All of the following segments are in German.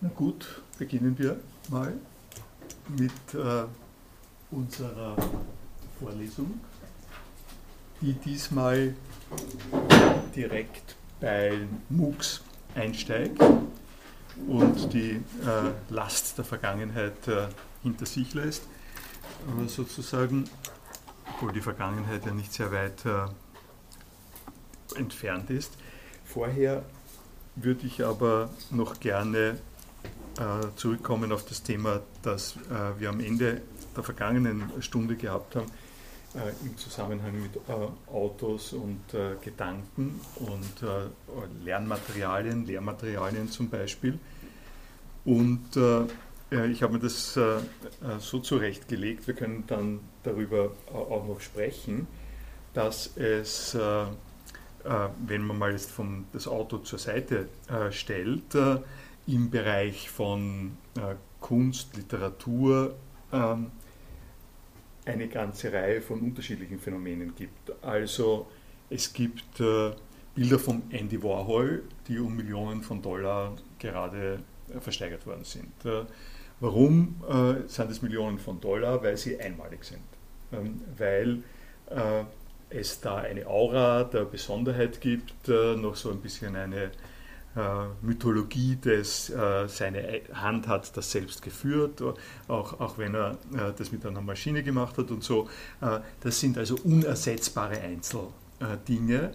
Na gut, beginnen wir mal mit äh, unserer Vorlesung, die diesmal direkt bei MOOCs einsteigt und die äh, Last der Vergangenheit äh, hinter sich lässt. Sozusagen, obwohl die Vergangenheit ja nicht sehr weit äh, entfernt ist. Vorher würde ich aber noch gerne zurückkommen auf das Thema, das äh, wir am Ende der vergangenen Stunde gehabt haben, äh, im Zusammenhang mit Autos und Gedanken und Lernmaterialien, Lehrmaterialien zum Beispiel. Und ich habe mir das so zurechtgelegt, wir können dann darüber auch noch sprechen, dass es, wenn man mal jetzt vom, das Auto zur Seite stellt, im Bereich von äh, Kunst, Literatur ähm, eine ganze Reihe von unterschiedlichen Phänomenen gibt. Also es gibt äh, Bilder von Andy Warhol, die um Millionen von Dollar gerade äh, versteigert worden sind. Warum sind es Millionen von Dollar? Weil sie einmalig sind. Ähm, weil es da eine Aura der Besonderheit gibt, noch so ein bisschen eine Mythologie des, äh, seine Hand hat das selbst geführt, auch, auch wenn er äh, das mit einer Maschine gemacht hat und so. das sind also unersetzbare Einzeldinge,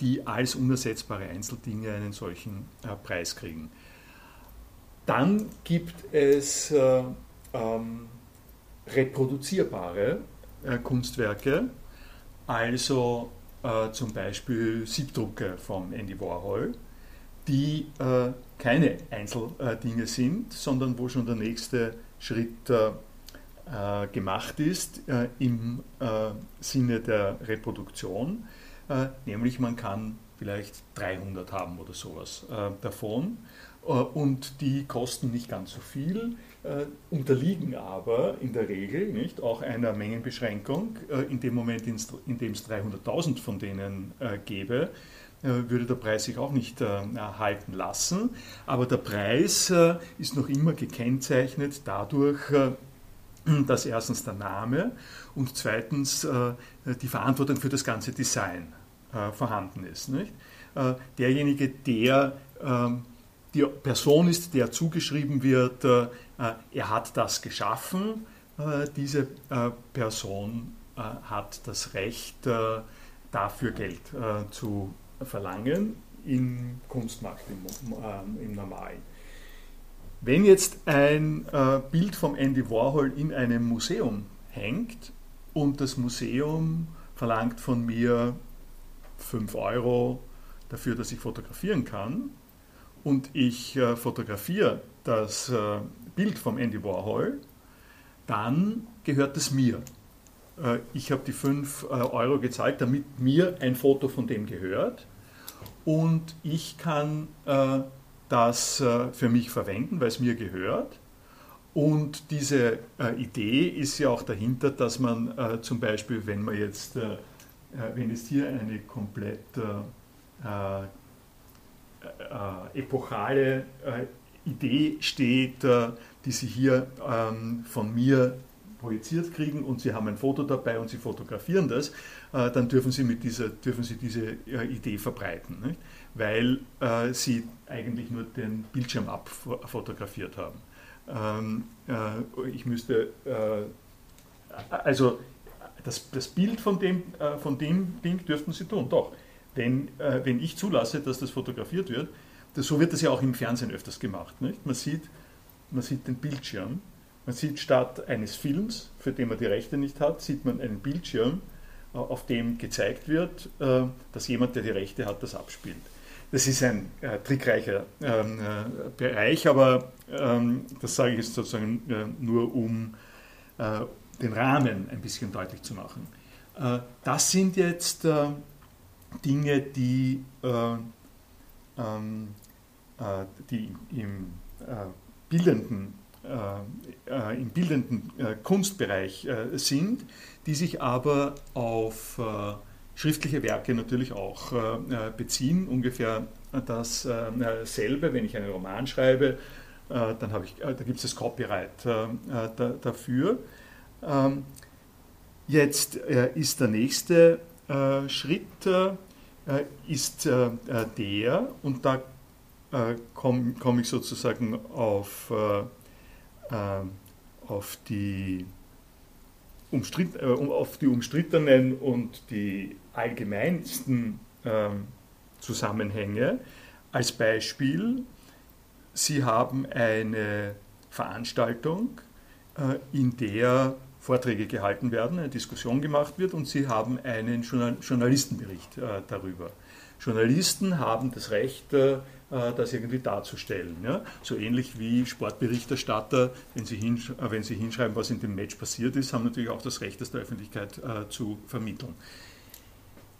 die als unersetzbare Einzeldinge einen solchen Preis kriegen. Dann gibt es ähm, reproduzierbare Kunstwerke, also zum Beispiel Siebdrucke von Andy Warhol die äh, keine Einzeldinge sind, sondern wo schon der nächste Schritt äh, äh gemacht ist äh, im äh, Sinne der Reproduktion, nämlich man kann vielleicht 300 haben oder sowas davon und die kosten nicht ganz so viel, unterliegen aber in der Regel nicht auch einer Mengenbeschränkung. in dem Moment, in dem es 300.000 von denen gäbe, würde der Preis sich auch nicht äh, erhalten lassen. Aber der Preis äh, ist noch immer gekennzeichnet dadurch, dass erstens der Name und zweitens die Verantwortung für das ganze Design vorhanden ist. Nicht? Derjenige, der ähm, die Person ist, der zugeschrieben wird, er hat das geschaffen, diese Person hat das Recht, dafür Geld zu verlangen im Kunstmarkt, im, äh, im Normalen. Wenn jetzt ein äh, Bild vom Andy Warhol in einem Museum hängt und das Museum verlangt von mir 5 Euro dafür, dass ich fotografieren kann und ich äh, fotografiere das äh, Bild vom Andy Warhol, dann gehört es mir. Äh, ich habe die 5 äh, Euro gezahlt, damit mir ein Foto von dem gehört. Und ich kann äh, das für mich verwenden, weil es mir gehört. Und diese Idee ist ja auch dahinter, dass man zum Beispiel, wenn man jetzt, wenn jetzt hier eine komplett epochale Idee steht, die Sie hier ähm, von mir projiziert kriegen und Sie haben ein Foto dabei und Sie fotografieren das, äh, dann dürfen Sie, mit dieser, dürfen Sie diese äh, Idee verbreiten, nicht? weil äh, Sie eigentlich nur den Bildschirm abfotografiert haben. Ähm, ich müsste, also das, das Bild von dem, von dem Ding dürften Sie tun, doch. Denn wenn ich zulasse, dass das fotografiert wird, so wird das ja auch im Fernsehen öfters gemacht. Nicht? Man, sieht, man sieht den Bildschirm man sieht statt eines Films, für den man die Rechte nicht hat, sieht man einen Bildschirm, äh, auf dem gezeigt wird, äh, dass jemand, der die Rechte hat, das abspielt. Das ist ein äh, trickreicher ähm, äh, Bereich, aber ähm, das sage ich jetzt sozusagen äh, nur, um äh, den Rahmen ein bisschen deutlich zu machen. das sind jetzt Dinge, die, ähm, die im bildenden äh, äh, im bildenden äh, Kunstbereich sind, die sich aber auf schriftliche Werke natürlich auch beziehen. Ungefähr dasselbe, wenn ich einen Roman schreibe, dann habe ich, da gibt es das Copyright dafür. Ähm, jetzt ist der nächste Schritt ist der, und da komme komm ich sozusagen auf, auf die äh, auf die umstrittenen und die allgemeinsten äh, Zusammenhänge. Als Beispiel, Sie haben eine Veranstaltung, äh, in der Vorträge gehalten werden, eine Diskussion gemacht wird und Sie haben einen Journalistenbericht äh, darüber. Journalisten haben das Recht, äh, das irgendwie darzustellen. Ja? So ähnlich wie Sportberichterstatter, wenn sie, hinsch äh, wenn sie hinschreiben, was in dem Match passiert ist, haben natürlich auch das Recht, das der Öffentlichkeit äh, zu vermitteln.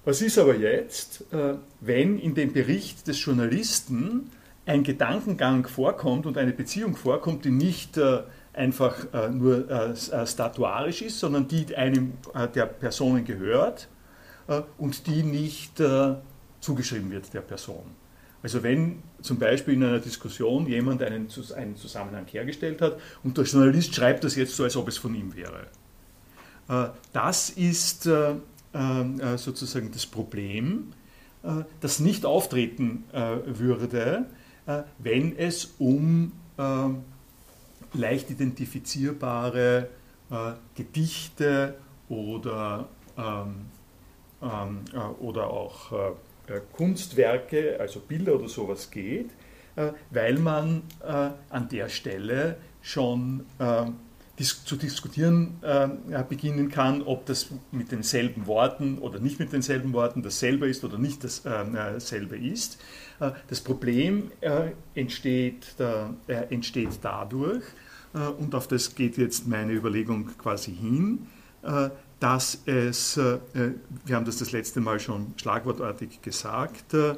Was ist aber jetzt, äh, wenn in dem Bericht des Journalisten ein Gedankengang vorkommt und eine Beziehung vorkommt, die nicht äh, einfach äh, nur äh, statuarisch ist, sondern die einem der Personen gehört und die nicht zugeschrieben wird der Person. Also wenn zum Beispiel in einer Diskussion jemand einen, einen Zusammenhang hergestellt hat und der Journalist schreibt das jetzt so, als ob es von ihm wäre. Äh, das ist äh, äh, sozusagen das Problem, das nicht auftreten würde, wenn es um leicht identifizierbare Gedichte oder, ähm, ähm, oder auch Kunstwerke, also Bilder oder sowas geht, äh, weil man äh, an der Stelle schon zu diskutieren beginnen kann, ob das mit denselben Worten oder nicht mit denselben Worten dasselbe ist oder nicht dasselbe ist. Das Problem entsteht, entsteht dadurch, und auf das geht jetzt meine Überlegung quasi hin, dass es, äh, wir haben das das letzte Mal schon schlagwortartig gesagt, äh,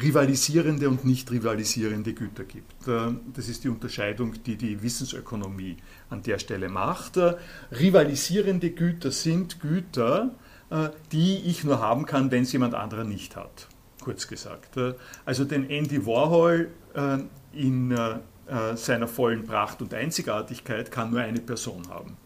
rivalisierende und nicht rivalisierende Güter gibt. Äh, das ist die Unterscheidung, die die Wissensökonomie an der Stelle macht. Rivalisierende Güter sind Güter, die ich nur haben kann, wenn es jemand anderer nicht hat, kurz gesagt. Also den Andy Warhol in seiner vollen Pracht und Einzigartigkeit kann nur eine Person haben.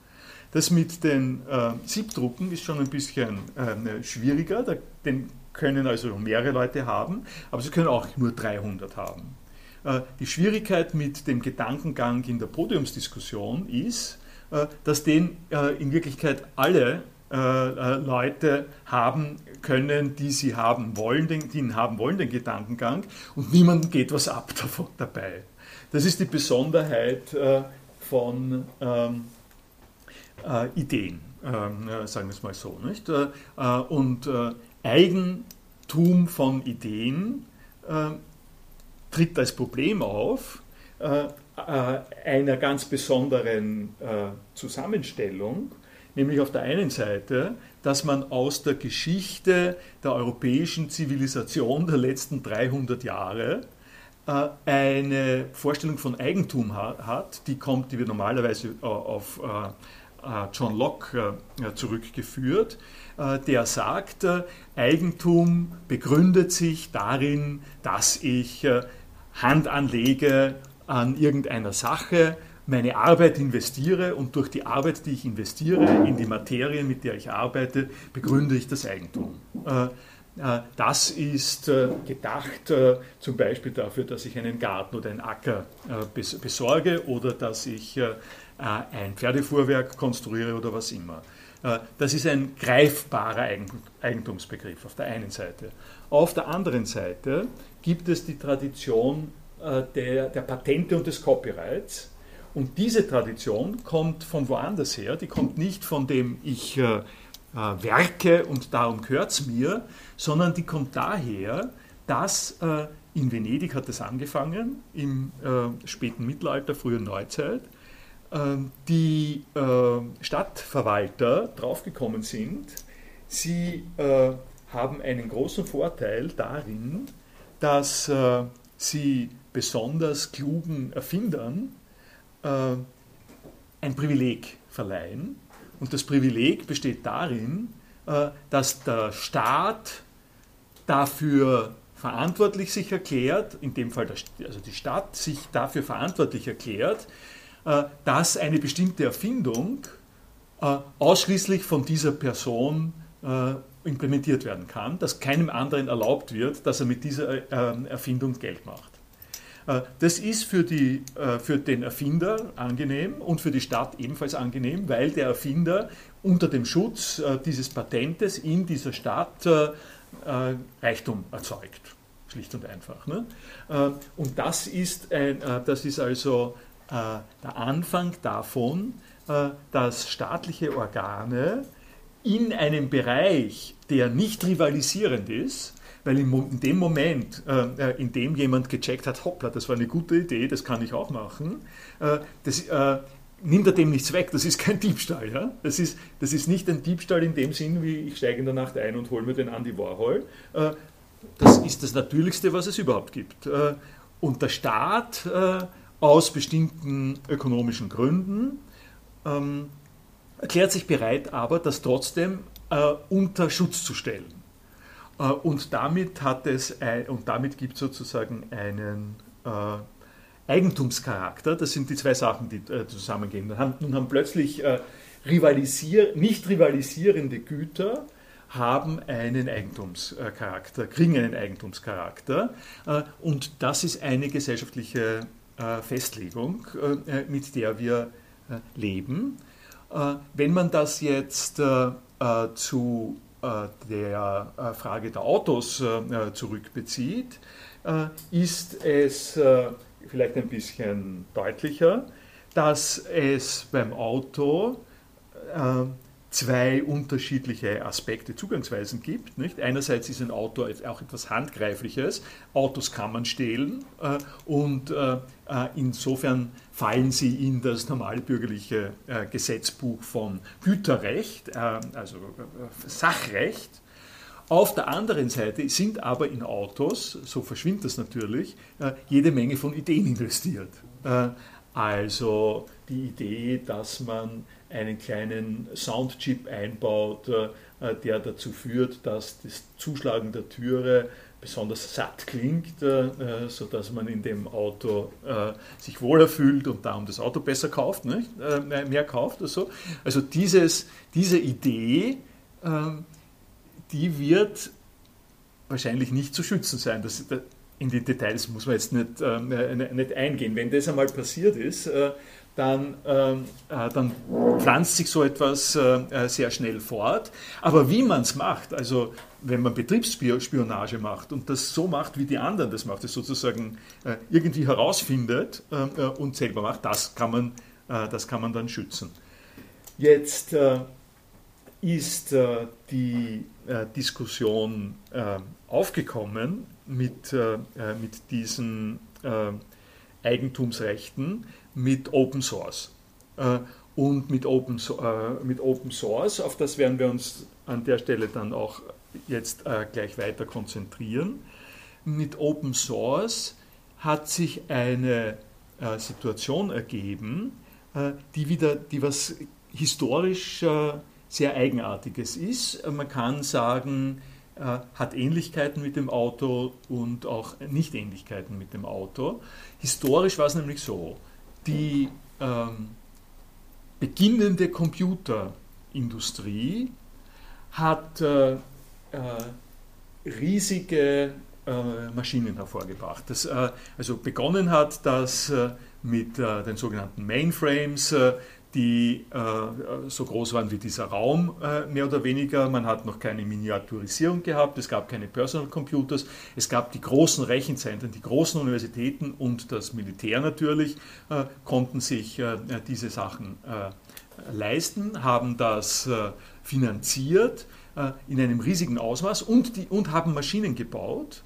Das mit den äh, Siebdrucken ist schon ein bisschen äh, schwieriger. Da, den können also mehrere Leute haben, aber sie können auch nur 300 haben. Äh, die Schwierigkeit mit dem Gedankengang in der Podiumsdiskussion ist, äh, dass den äh, in Wirklichkeit alle äh, Leute haben können, die sie haben wollen, den, die ihn haben wollen, den Gedankengang, und niemandem geht was ab davon, dabei. Das ist die Besonderheit von ähm, äh, Ideen, ähm, sagen wir es mal so. Nicht? Äh, äh, und Eigentum von Ideen tritt als Problem auf, einer ganz besonderen Zusammenstellung, nämlich auf der einen Seite, dass man aus der Geschichte der europäischen Zivilisation der letzten 300 Jahre eine Vorstellung von Eigentum hat, die kommt, die wir normalerweise auf äh, John Locke äh, zurückgeführt, äh, der sagt, Eigentum begründet sich darin, dass ich Hand anlege an irgendeiner Sache, meine Arbeit investiere und durch die Arbeit, die ich investiere in die Materie, mit der ich arbeite, begründe ich das Eigentum. Das ist gedacht zum Beispiel dafür, dass ich einen Garten oder einen Acker besorge oder dass ich äh, ein Pferdefuhrwerk konstruiere oder was immer. Äh, das ist ein greifbarer Eigentumsbegriff auf der einen Seite. Auf der anderen Seite gibt es die Tradition äh, der, der Patente und des Copyrights. Und diese Tradition kommt von woanders her, die kommt nicht von dem ich äh, werke und darum gehört es mir, sondern die kommt daher, dass äh, in Venedig hat es angefangen, im äh, späten Mittelalter, frühen Neuzeit, die äh, Stadtverwalter draufgekommen sind, sie äh, haben einen großen Vorteil darin, dass äh, sie besonders klugen Erfindern ein Privileg verleihen. Und das Privileg besteht darin, dass der Staat dafür verantwortlich sich erklärt, in dem Fall also die Stadt sich dafür verantwortlich erklärt, äh, dass eine bestimmte Erfindung äh, ausschließlich von dieser Person äh, implementiert werden kann, dass keinem anderen erlaubt wird, dass er mit dieser Erfindung Geld macht. Das ist für, die, für den Erfinder angenehm und für die Stadt ebenfalls angenehm, weil der Erfinder unter dem Schutz dieses Patentes in dieser Stadt Reichtum erzeugt. Schlicht und einfach. Ne? Und das ist, ein, das ist also äh, der Anfang davon, äh, dass staatliche Organe in einem Bereich, der nicht rivalisierend ist, weil in dem Moment, äh, in dem jemand gecheckt hat, hoppla, das war eine gute Idee, das kann ich auch machen, das nimmt er dem nichts weg, das ist kein Diebstahl. Ja? Das, ist, das ist nicht ein Diebstahl in dem Sinn, wie ich steige in der Nacht ein und hole mir den Andy Warhol. Das ist das Natürlichste, was es überhaupt gibt. Und der Staat aus bestimmten ökonomischen Gründen, ähm, erklärt sich bereit aber, das trotzdem äh, unter Schutz zu stellen. Äh, und damit hat es ein, und damit gibt es sozusagen einen äh, Eigentumscharakter. Das sind die zwei Sachen, die äh, zusammengehen. Nun haben, haben plötzlich äh, rivalisier, nicht rivalisierende Güter haben einen Eigentumscharakter, kriegen einen Eigentumscharakter. Äh, und das ist eine gesellschaftliche Festlegung, äh, mit der wir äh, leben. Wenn man das jetzt zu der Frage der Autos zurückbezieht, ist es vielleicht ein bisschen deutlicher, dass es beim Auto zwei unterschiedliche Aspekte, Zugangsweisen gibt. Nicht? Einerseits ist ein Auto auch etwas Handgreifliches. Autos kann man stehlen äh, und äh, äh, insofern fallen sie in das normale bürgerliche äh, Gesetzbuch von Güterrecht, äh, also äh, Sachrecht. Auf der anderen Seite sind aber in Autos, so verschwindet das natürlich, jede Menge von Ideen investiert. Also die Idee, dass man einen kleinen Soundchip einbaut, äh, der dazu führt, dass das Zuschlagen der Türe besonders satt klingt, äh, sodass man in dem Auto äh, sich wohler fühlt und darum das Auto besser kauft, nicht? mehr kauft. Also, also dieses, diese Idee, ähm, die wird wahrscheinlich nicht zu schützen sein. Das, in die Details muss man jetzt nicht, nicht eingehen. Wenn das einmal passiert ist, dann, ähm, äh, dann pflanzt sich so etwas äh, äh, sehr schnell fort. Aber wie man es macht, also wenn man Betriebsspionage macht und das so macht, wie die anderen das macht, das sozusagen äh, irgendwie herausfindet ähm, äh, und selber macht, das kann man, äh, das kann man dann schützen. Jetzt ist die Diskussion aufgekommen mit, mit diesen Eigentumsrechten, mit Open Source. Äh, und mit Open, äh, mit Open Source, auf das werden wir uns an der Stelle dann auch jetzt äh, gleich weiter konzentrieren. Mit Open Source hat sich eine Situation ergeben, die wieder, die was historisch sehr Eigenartiges ist. Man kann sagen, hat Ähnlichkeiten mit dem Auto und auch Nicht-Ähnlichkeiten mit dem Auto. Historisch war es nämlich so, die ähm, beginnende Computerindustrie hat äh, äh, riesige äh, Maschinen hervorgebracht. Das, äh, also begonnen hat das äh, mit äh, den sogenannten Mainframes, die äh, so groß waren wie dieser Raum, äh, mehr oder weniger. Man hat noch keine Miniaturisierung gehabt, es gab keine Personal Computers, es gab die großen Rechenzentren, die großen Universitäten und das Militär natürlich äh, konnten sich äh, diese Sachen äh, leisten, haben das äh, finanziert in einem riesigen Ausmaß und, die, und haben Maschinen gebaut,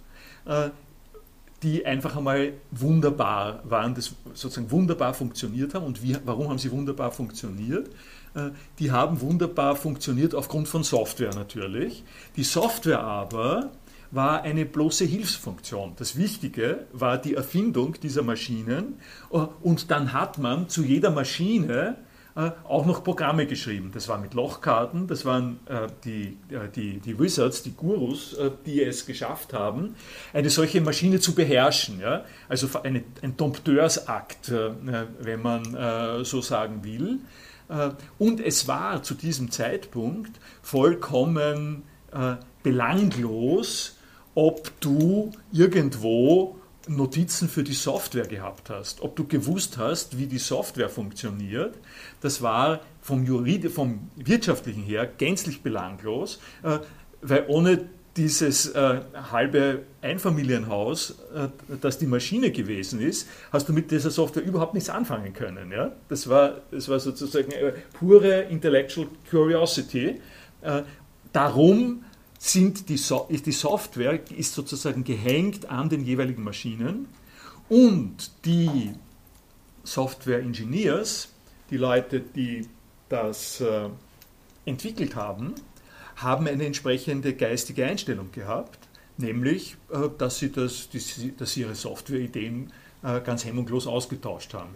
die einfach einmal wunderbar waren, das sozusagen wunderbar funktioniert haben. Und wie, warum haben sie wunderbar funktioniert? Äh, die haben wunderbar funktioniert aufgrund von Software natürlich. Die Software aber war eine bloße Hilfsfunktion. Das Wichtige war die Erfindung dieser Maschinen äh, und dann hat man zu jeder Maschine äh, auch noch Programme geschrieben. Das war mit Lochkarten, das waren äh, die, äh, die, die Wizards, die Gurus, die es geschafft haben, eine solche Maschine zu beherrschen. Ja? Also eine, ein Dompteursakt, wenn man so sagen will. und es war zu diesem Zeitpunkt vollkommen belanglos, ob du irgendwo Notizen für die Software gehabt hast, ob du gewusst hast, wie die Software funktioniert, das war vom, Jurid vom wirtschaftlichen her gänzlich belanglos, äh, weil ohne dieses äh, halbe Einfamilienhaus, äh, das die Maschine gewesen ist, hast du mit dieser Software überhaupt nichts anfangen können. Das, war, das war sozusagen pure Intellectual Curiosity. Darum sind die, ist die Software ist sozusagen gehängt an den jeweiligen Maschinen und die Software Engineers, die Leute, die das äh, entwickelt haben, haben eine entsprechende geistige Einstellung gehabt, nämlich, äh, dass, sie das, die, dass ihre Softwareideen ganz hemmungslos ausgetauscht haben.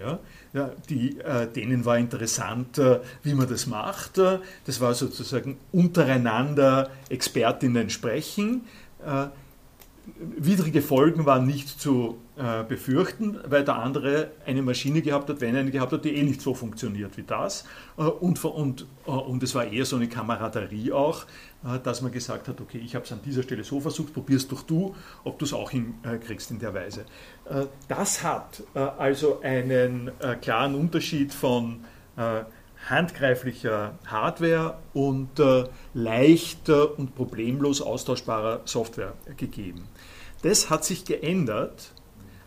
Ja, die, äh, denen war interessant, äh, wie man das macht. Das war sozusagen untereinander Expertinnen sprechen. Widrige Folgen waren nicht zu äh, befürchten, weil der andere eine Maschine gehabt hat, wenn er eine gehabt hat, die eh nicht so funktioniert wie das. Äh, und, und, äh, und es war eher so eine Kameraderie auch, dass man gesagt hat, okay, ich habe es an dieser Stelle so versucht, probierst doch du, ob du es auch hinkriegst in der Weise. Das hat also einen klaren Unterschied von handgreiflicher Hardware und leicht und problemlos austauschbarer Software gegeben. Das hat sich geändert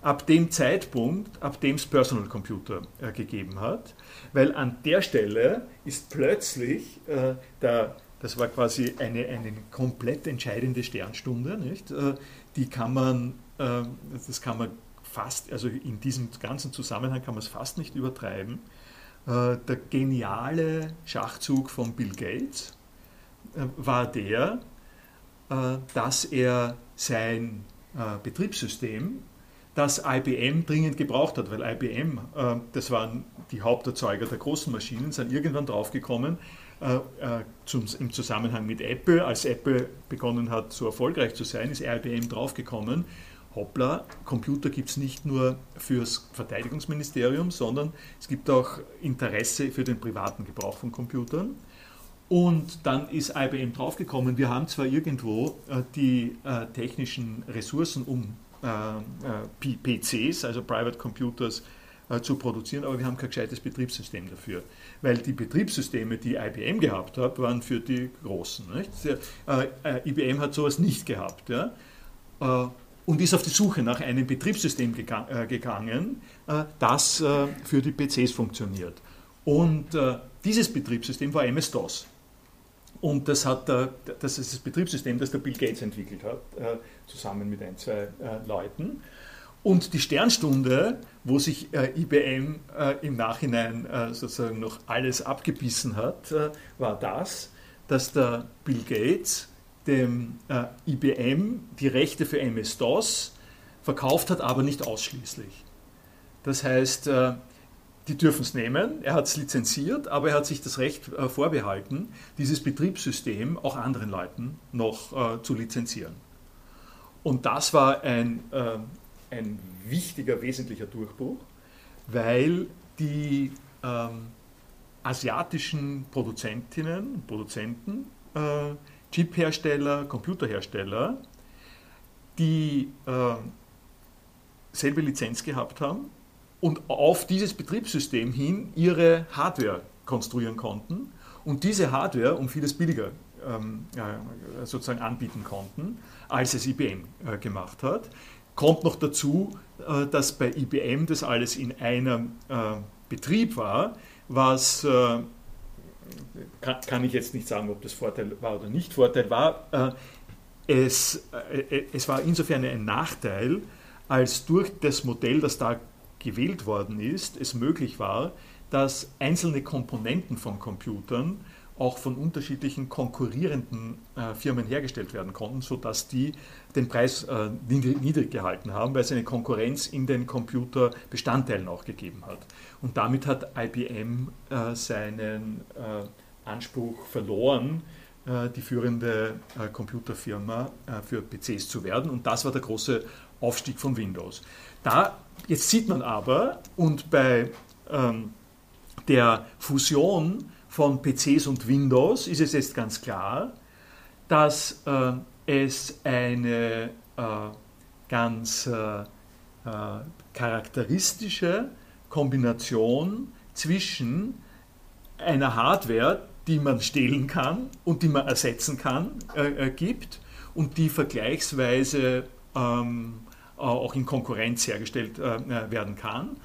ab dem Zeitpunkt, ab dem es Personal Computer äh, gegeben hat, weil an der Stelle ist plötzlich äh, der, das war quasi eine, eine komplett entscheidende Sternstunde, nicht? Äh, die kann man, äh, das kann man fast, also in diesem ganzen Zusammenhang kann man es fast nicht übertreiben. Äh, der geniale Schachzug von Bill Gates war der, dass er sein Betriebssystem das IBM dringend gebraucht hat, weil IBM, äh, das waren die Haupterzeuger der großen Maschinen, sind irgendwann draufgekommen, äh, äh, zum, im Zusammenhang mit Apple, als Apple begonnen hat, so erfolgreich zu sein, ist IBM draufgekommen, hoppla, Computer gibt es nicht nur fürs Verteidigungsministerium, sondern es gibt auch Interesse für den privaten Gebrauch von Computern. Und dann ist IBM draufgekommen, wir haben zwar irgendwo äh, die äh, technischen Ressourcen, um PCs, also Private Computers, äh, zu produzieren, aber wir haben kein gescheites Betriebssystem dafür. Weil die Betriebssysteme, die IBM gehabt hat, waren für die Großen. IBM hat sowas nicht gehabt. Ja? und ist auf die Suche nach einem Betriebssystem gegangen, das für die PCs funktioniert. Und dieses Betriebssystem war MS-DOS. Und das, hat das ist das Betriebssystem, das der Bill Gates entwickelt hat, äh, zusammen mit ein, zwei äh, Leuten. Und die Sternstunde, wo sich äh, IBM im Nachhinein sozusagen noch alles abgebissen hat, war das, dass der Bill Gates dem IBM die Rechte für MS-DOS verkauft hat, aber nicht ausschließlich. Das heißt, die dürfen es nehmen, er hat es lizenziert, aber er hat sich das Recht äh, vorbehalten, dieses Betriebssystem auch anderen Leuten noch äh, zu lizenzieren. Und das war ein, äh, ein wichtiger, wesentlicher Durchbruch, weil die ähm, asiatischen Produzentinnen und Produzenten, äh, Chiphersteller, Computerhersteller, die äh, selbe Lizenz gehabt haben und auf dieses Betriebssystem hin ihre Hardware konstruieren konnten. Und diese Hardware um vieles billiger sozusagen anbieten konnten, als es IBM äh, gemacht hat. Kommt noch dazu, äh, dass bei IBM das alles in einem äh, Betrieb war, was kann, ich jetzt nicht sagen, ob das Vorteil war oder nicht Vorteil war. Es, es war insofern ein Nachteil, als durch das Modell, das da gewählt worden ist, es möglich war, dass einzelne Komponenten von Computern auch von unterschiedlichen konkurrierenden äh, Firmen hergestellt werden konnten, sodass die den Preis äh, niedrig gehalten haben, weil es eine Konkurrenz in den Computerbestandteilen auch gegeben hat. Und damit hat IBM äh, seinen äh, Anspruch verloren, äh, die führende äh, Computerfirma für PCs zu werden. Und das war der große Aufstieg von Windows. Da, jetzt sieht man aber, und bei ähm, der Fusion von PCs und Windows ist es jetzt ganz klar, dass äh, es eine äh, ganz äh, äh charakteristische Kombination zwischen einer Hardware, die man stehlen kann und die man ersetzen kann, äh, gibt und die vergleichsweise ähm, auch in Konkurrenz hergestellt äh, werden kann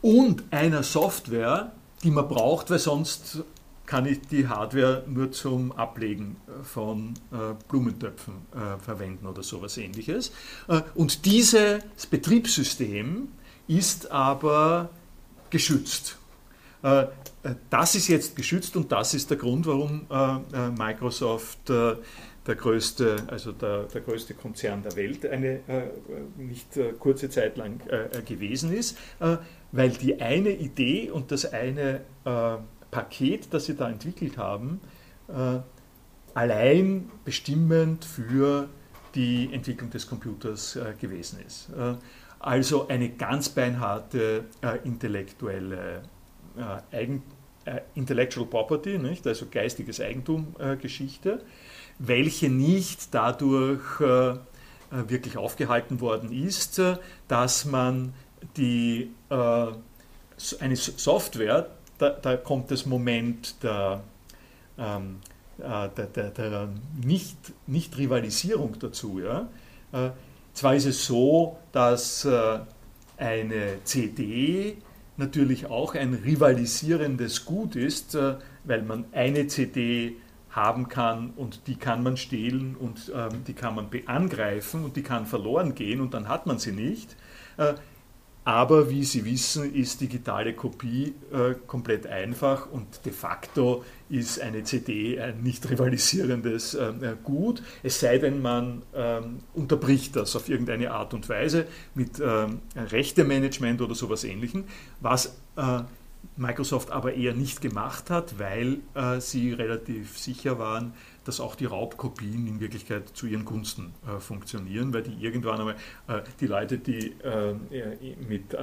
und einer Software, die man braucht, weil sonst kann ich die Hardware nur zum Ablegen von äh, Blumentöpfen äh, verwenden oder sowas ähnliches. Äh, und dieses Betriebssystem ist aber geschützt. Äh, äh, das ist jetzt geschützt und das ist der Grund, warum äh, Microsoft der größte, also der, der größte Konzern der Welt eine nicht kurze Zeit lang gewesen ist, weil die eine Idee und das eine Paket, das sie da entwickelt haben, äh, allein bestimmend für die Entwicklung des Computers äh, gewesen ist. Äh, also eine ganz beinharte intellektuelle Eigen, Intellectual Property, nicht? also geistiges Eigentum Geschichte, welche nicht dadurch wirklich aufgehalten worden ist, dass man die, eine Software da, da kommt das Moment der, ähm, äh, der, der, der nicht, Nicht-Rivalisierung dazu. Ja? Äh, zwar ist es so, dass äh, eine CD natürlich auch ein rivalisierendes Gut ist, äh, weil man eine CD haben kann und die kann man stehlen und ähm, die kann man angreifen und die kann verloren gehen und dann hat man sie nicht. Aber wie Sie wissen, ist digitale Kopie äh, komplett einfach und de facto ist eine CD ein nicht rivalisierendes äh, äh, Gut, es sei denn, man ähm, unterbricht das auf irgendeine Art und Weise mit ähm, Rechtemanagement oder sowas ähnlichem, was äh, Microsoft aber eher nicht gemacht hat, weil äh, sie relativ sicher waren, dass auch die Raubkopien in Wirklichkeit zu ihren Gunsten äh, funktionieren, weil die irgendwann einmal, äh, die Leute, die äh, mit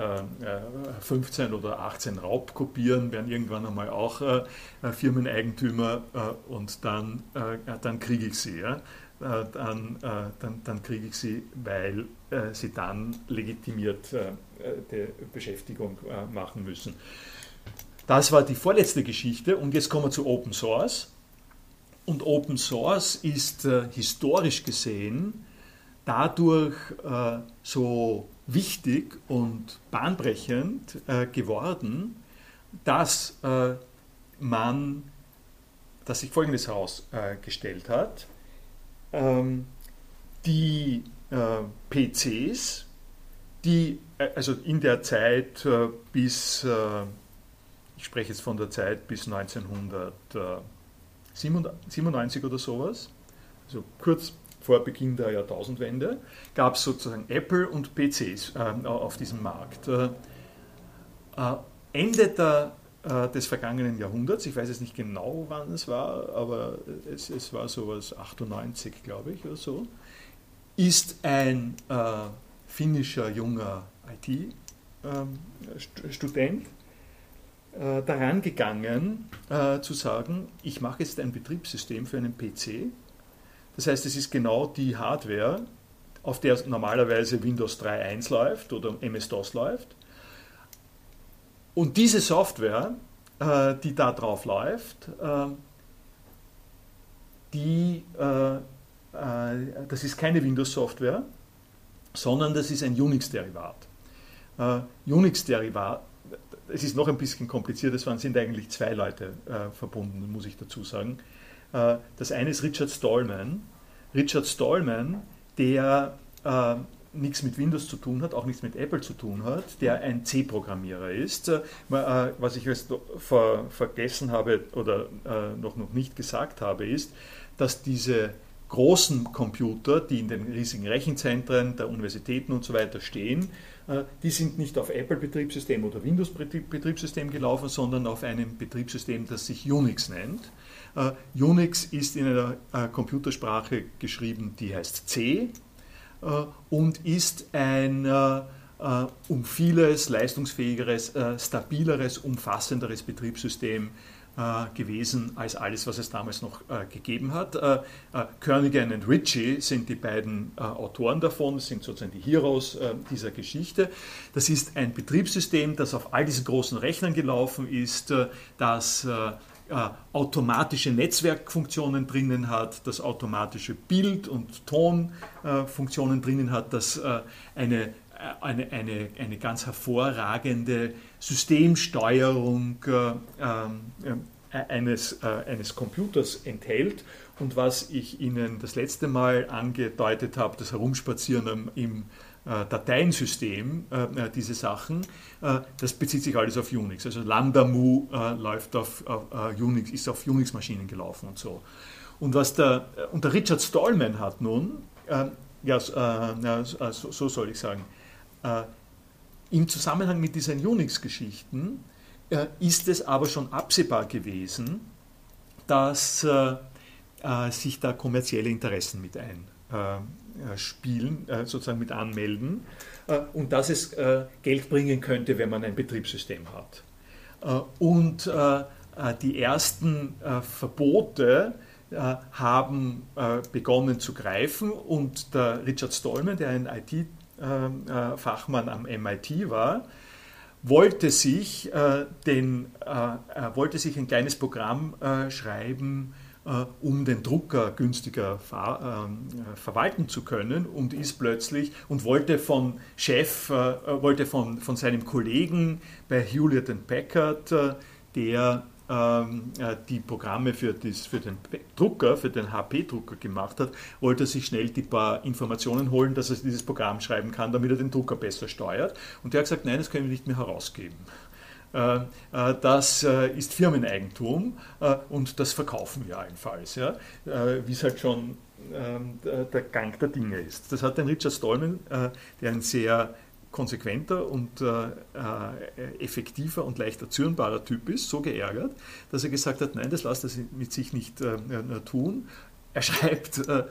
15 äh, oder 18 Raubkopieren, werden irgendwann einmal auch äh, Firmeneigentümer und dann, dann kriege ich sie. Ja? Dann, dann, dann kriege ich sie, weil sie dann legitimiert die Beschäftigung machen müssen. Das war die vorletzte Geschichte und jetzt kommen wir zu Open Source. Und Open Source ist äh, historisch gesehen dadurch äh, so wichtig und bahnbrechend äh, geworden, dass äh, man, dass sich Folgendes herausgestellt hat. Ähm, die äh, PCs, die äh, also in der Zeit bis ich spreche jetzt von der Zeit bis 1997 oder sowas, also kurz vor Beginn der Jahrtausendwende, gab es sozusagen Apple und PCs äh, auf diesem Markt. Äh, äh, Ende der, äh, des vergangenen Jahrhunderts, ich weiß jetzt nicht genau, wann es war, aber es, es war sowas 98, glaube ich, oder so, ist ein äh, finnischer junger IT-Student äh, daran gegangen, äh, zu sagen, ich mache jetzt ein Betriebssystem für einen PC. Das heißt, es ist genau die Hardware, auf der normalerweise Windows 3.1 läuft oder MS-DOS läuft. Und diese Software, äh, die da drauf läuft, äh, die, äh, äh, das ist keine Windows-Software, sondern das ist ein Unix-Derivat. Unix-Derivat es ist noch ein bisschen kompliziert, es sind eigentlich zwei Leute äh, verbunden, muss ich dazu sagen. Äh, das eine ist Richard Stallman. Richard Stallman, der äh, nichts mit Windows zu tun hat, auch nichts mit Apple zu tun hat, der ein C-Programmierer ist. Äh, was ich jetzt ver vergessen habe oder äh, noch, noch nicht gesagt habe, ist, dass diese großen Computer, die in den riesigen Rechenzentren der Universitäten und so weiter stehen, äh, die sind nicht auf Apple-Betriebssystem oder Windows-Betriebssystem gelaufen, sondern auf einem Betriebssystem, das sich Unix nennt. Uh, Unix ist in einer uh, Computersprache geschrieben, die heißt C und ist ein um vieles leistungsfähigeres, stabileres, umfassenderes Betriebssystem äh, gewesen als alles, was es damals noch äh, gegeben hat. Äh, äh Kernighan und Ritchie sind die beiden äh, Autoren davon, sind sozusagen die Heroes äh, dieser Geschichte. Das ist ein Betriebssystem, das auf all diesen großen Rechnern gelaufen ist, das automatische Netzwerkfunktionen drinnen hat, das automatische Bild- und Tonfunktionen drinnen hat, das eine eine, eine, eine ganz hervorragende Systemsteuerung äh, ähm, äh, eines, äh, eines Computers enthält. Und was ich Ihnen das letzte Mal angedeutet habe, das Herumspazieren im äh, Dateiensystem, äh, diese Sachen, das bezieht sich alles auf Unix. Also Lambda Mu läuft auf, auf Unix, ist auf Unix-Maschinen gelaufen und so. Und was der, und der Richard Stallman hat nun, ja, so soll ich sagen, äh, Im Zusammenhang mit diesen Unix-Geschichten äh, ist es aber schon absehbar gewesen, dass äh, sich da kommerzielle Interessen mit einspielen, sozusagen mit anmelden und dass es Geld bringen könnte, wenn man ein Betriebssystem hat. Und die ersten Verbote haben begonnen zu greifen und der Richard Stallman, der ein IT- äh, Fachmann am MIT war, wollte sich, äh, den, äh, wollte sich ein kleines Programm schreiben, um den Drucker günstiger ver, äh, verwalten zu können und ist plötzlich und wollte von Chef, äh, wollte von, von seinem Kollegen bei Hewlett Packard, äh, der ähm, äh, die Programme für, das, für den Drucker, für den HP-Drucker gemacht hat, wollte er sich schnell die paar Informationen holen, dass er dieses Programm schreiben kann, damit er den Drucker besser steuert. Und der hat gesagt, nein, das können wir nicht mehr herausgeben. Äh, äh, das ist Firmeneigentum und das verkaufen wir allenfalls, ja? wie es halt schon ähm, der Gang der Dinge ist. Das hat den Richard Stallman, der ein sehr konsequenter und äh, äh, effektiver und leichter zürnbarer Typ ist, so geärgert, dass er gesagt hat, nein, das lasst er mit sich nicht äh, tun. Er schreibt, äh,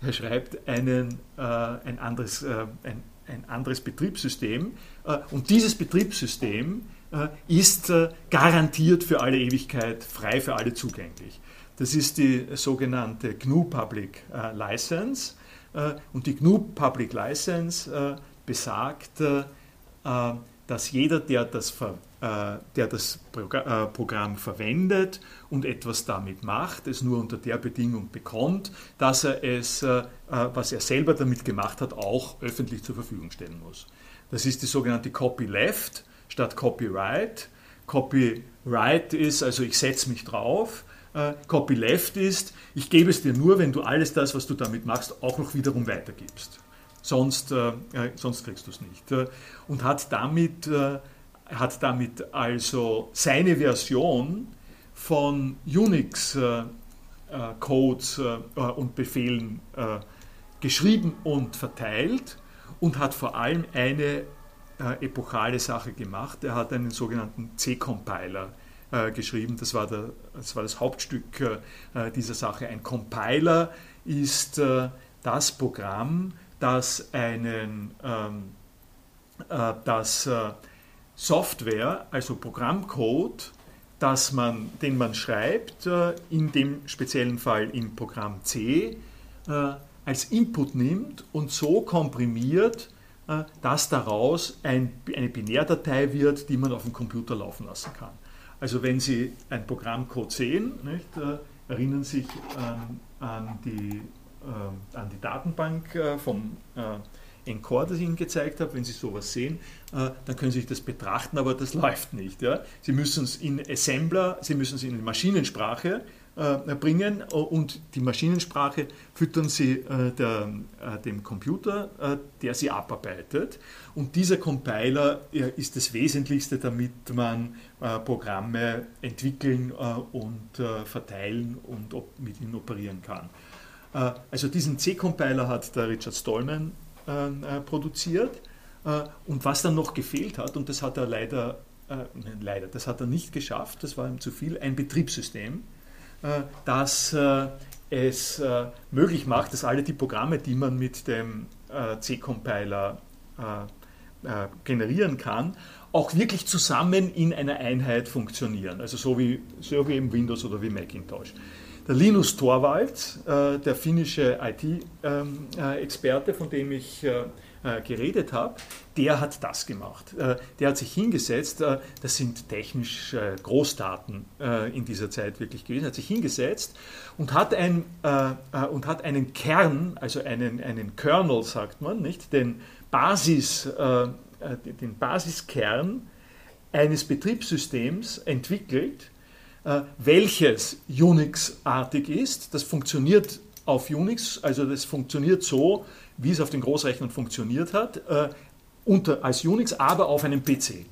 er schreibt einen, äh, ein, anderes, äh, ein, ein anderes Betriebssystem und dieses Betriebssystem ist garantiert für alle Ewigkeit frei für alle zugänglich. Das ist die sogenannte GNU Public License. Und die GNU Public License besagt, äh, dass jeder, der das, äh, der das äh, Programm verwendet und etwas damit macht, es nur unter der Bedingung bekommt, dass er es, was er selber damit gemacht hat, auch öffentlich zur Verfügung stellen muss. Das ist die sogenannte Copyleft statt Copyright. Copyright ist, also ich setze mich drauf. Copyleft ist, ich gebe es dir nur, wenn du alles das, was du damit machst, auch noch wiederum weitergibst sonst, äh, äh, sonst kriegst du es nicht. Äh, und hat damit, äh, hat damit also seine Version von Unix-Codes äh, äh, und Befehlen geschrieben und verteilt und hat vor allem eine epochale Sache gemacht. Er hat einen sogenannten C-Compiler geschrieben. Das war, der, das war, das Hauptstück dieser Sache. Ein Compiler ist das Programm, dass, einen, ähm, äh, dass äh, Software, also Programmcode, dass man, den man schreibt, äh, in dem speziellen Fall im Programm C, äh, als Input nimmt und so komprimiert, äh, dass daraus ein, eine Binärdatei wird, die man auf dem Computer laufen lassen kann. Also wenn Sie ein Programmcode sehen, nicht, äh, erinnern sich an, an die äh, an die Datenbank äh, vom äh, Encore, das ich Ihnen gezeigt habe. Wenn Sie sowas sehen, dann können Sie sich das betrachten, aber das läuft nicht. Ja? Sie müssen es in Assembler, Sie müssen es in Maschinensprache äh, bringen und die Maschinensprache füttern sie äh, der, äh, dem Computer, äh, der sie abarbeitet. Und dieser Compiler äh, ist das Wesentlichste, damit man äh, Programme entwickeln und verteilen und mit ihnen operieren kann. Also diesen C-Compiler hat der Richard Stallman produziert. und was dann noch gefehlt hat, und das hat er leider äh, leider, das hat er nicht geschafft, das war ihm zu viel, ein Betriebssystem, äh, das äh, es äh, möglich macht, dass alle die Programme, die man mit dem äh, C-Compiler äh, generieren kann, auch wirklich zusammen in einer Einheit funktionieren. Also so wie, so wie eben Windows oder wie Macintosh. Der Linus Torvalds, der finnische IT-Experte, ähm, von dem ich äh, geredet habe, der hat das gemacht. Äh, der hat sich hingesetzt, äh, das sind technisch äh, Großdaten äh, in dieser Zeit wirklich gewesen, hat sich hingesetzt und hat, ein, äh, und hat einen Kern, also einen, einen Kernel, sagt man, nicht, den, Basis, den Basiskern eines Betriebssystems entwickelt, welches Unix-artig ist. Das funktioniert auf Unix, also das funktioniert so, wie es auf den Großrechnern funktioniert hat, äh, unter, als Unix, aber auf einem PC.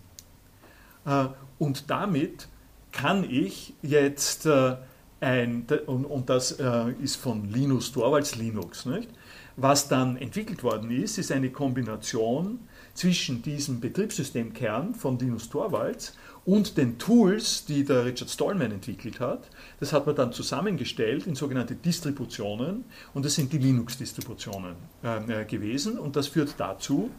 Äh, und damit kann ich jetzt äh, ein, und, und das äh, ist von Linus Torvalds Linux, nicht? Was dann entwickelt worden ist, ist eine Kombination zwischen diesem Betriebssystemkern von Linus Torvalds und den Tools, die der Richard Stallman entwickelt hat. Das hat man dann zusammengestellt in sogenannte Distributionen und das sind die Linux-Distributionen äh, gewesen und das führt dazu,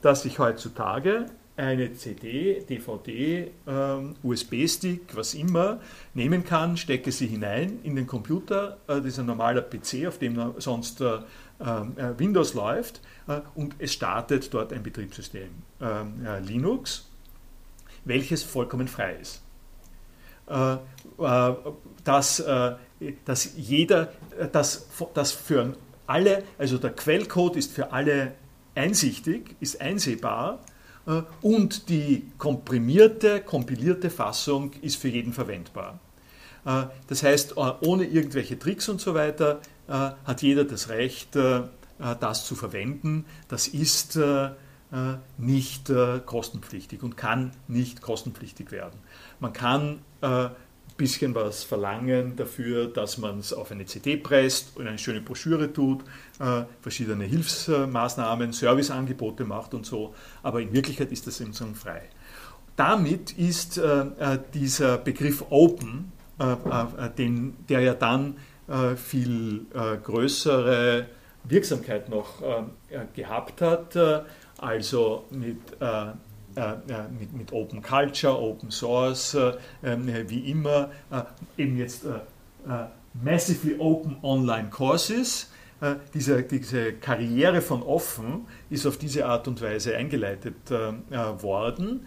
dass ich heutzutage eine CD, DVD, ähm, USB-Stick, was immer, nehmen kann, stecke sie hinein in den Computer, äh, das ist ein normaler PC, auf dem sonst äh, äh, Windows läuft äh, und es startet dort ein Betriebssystem ähm, Linux welches vollkommen frei ist. Äh, äh, dass, äh, dass jeder, dass, dass für alle, also der Quellcode ist für alle einsichtig, ist einsehbar und die komprimierte, kompilierte Fassung ist für jeden verwendbar. Das heißt, ohne irgendwelche Tricks und so weiter hat jeder das Recht, das zu verwenden. Das ist nicht äh, kostenpflichtig und kann nicht kostenpflichtig werden. Man kann ein äh, bisschen was verlangen dafür, dass man es auf eine CD presst und eine schöne Broschüre tut, verschiedene Hilfsmaßnahmen, Serviceangebote macht und so, aber in Wirklichkeit ist das eben so frei. Damit ist dieser Begriff Open, den, der ja dann viel größere Wirksamkeit noch gehabt hat, also mit, äh, äh, mit, mit, Open Culture, Open Source, äh, ähm, wie immer, äh, eben jetzt äh, äh, Massively Open Online Courses. Diese, diese, Karriere von offen ist auf diese Art und Weise eingeleitet worden,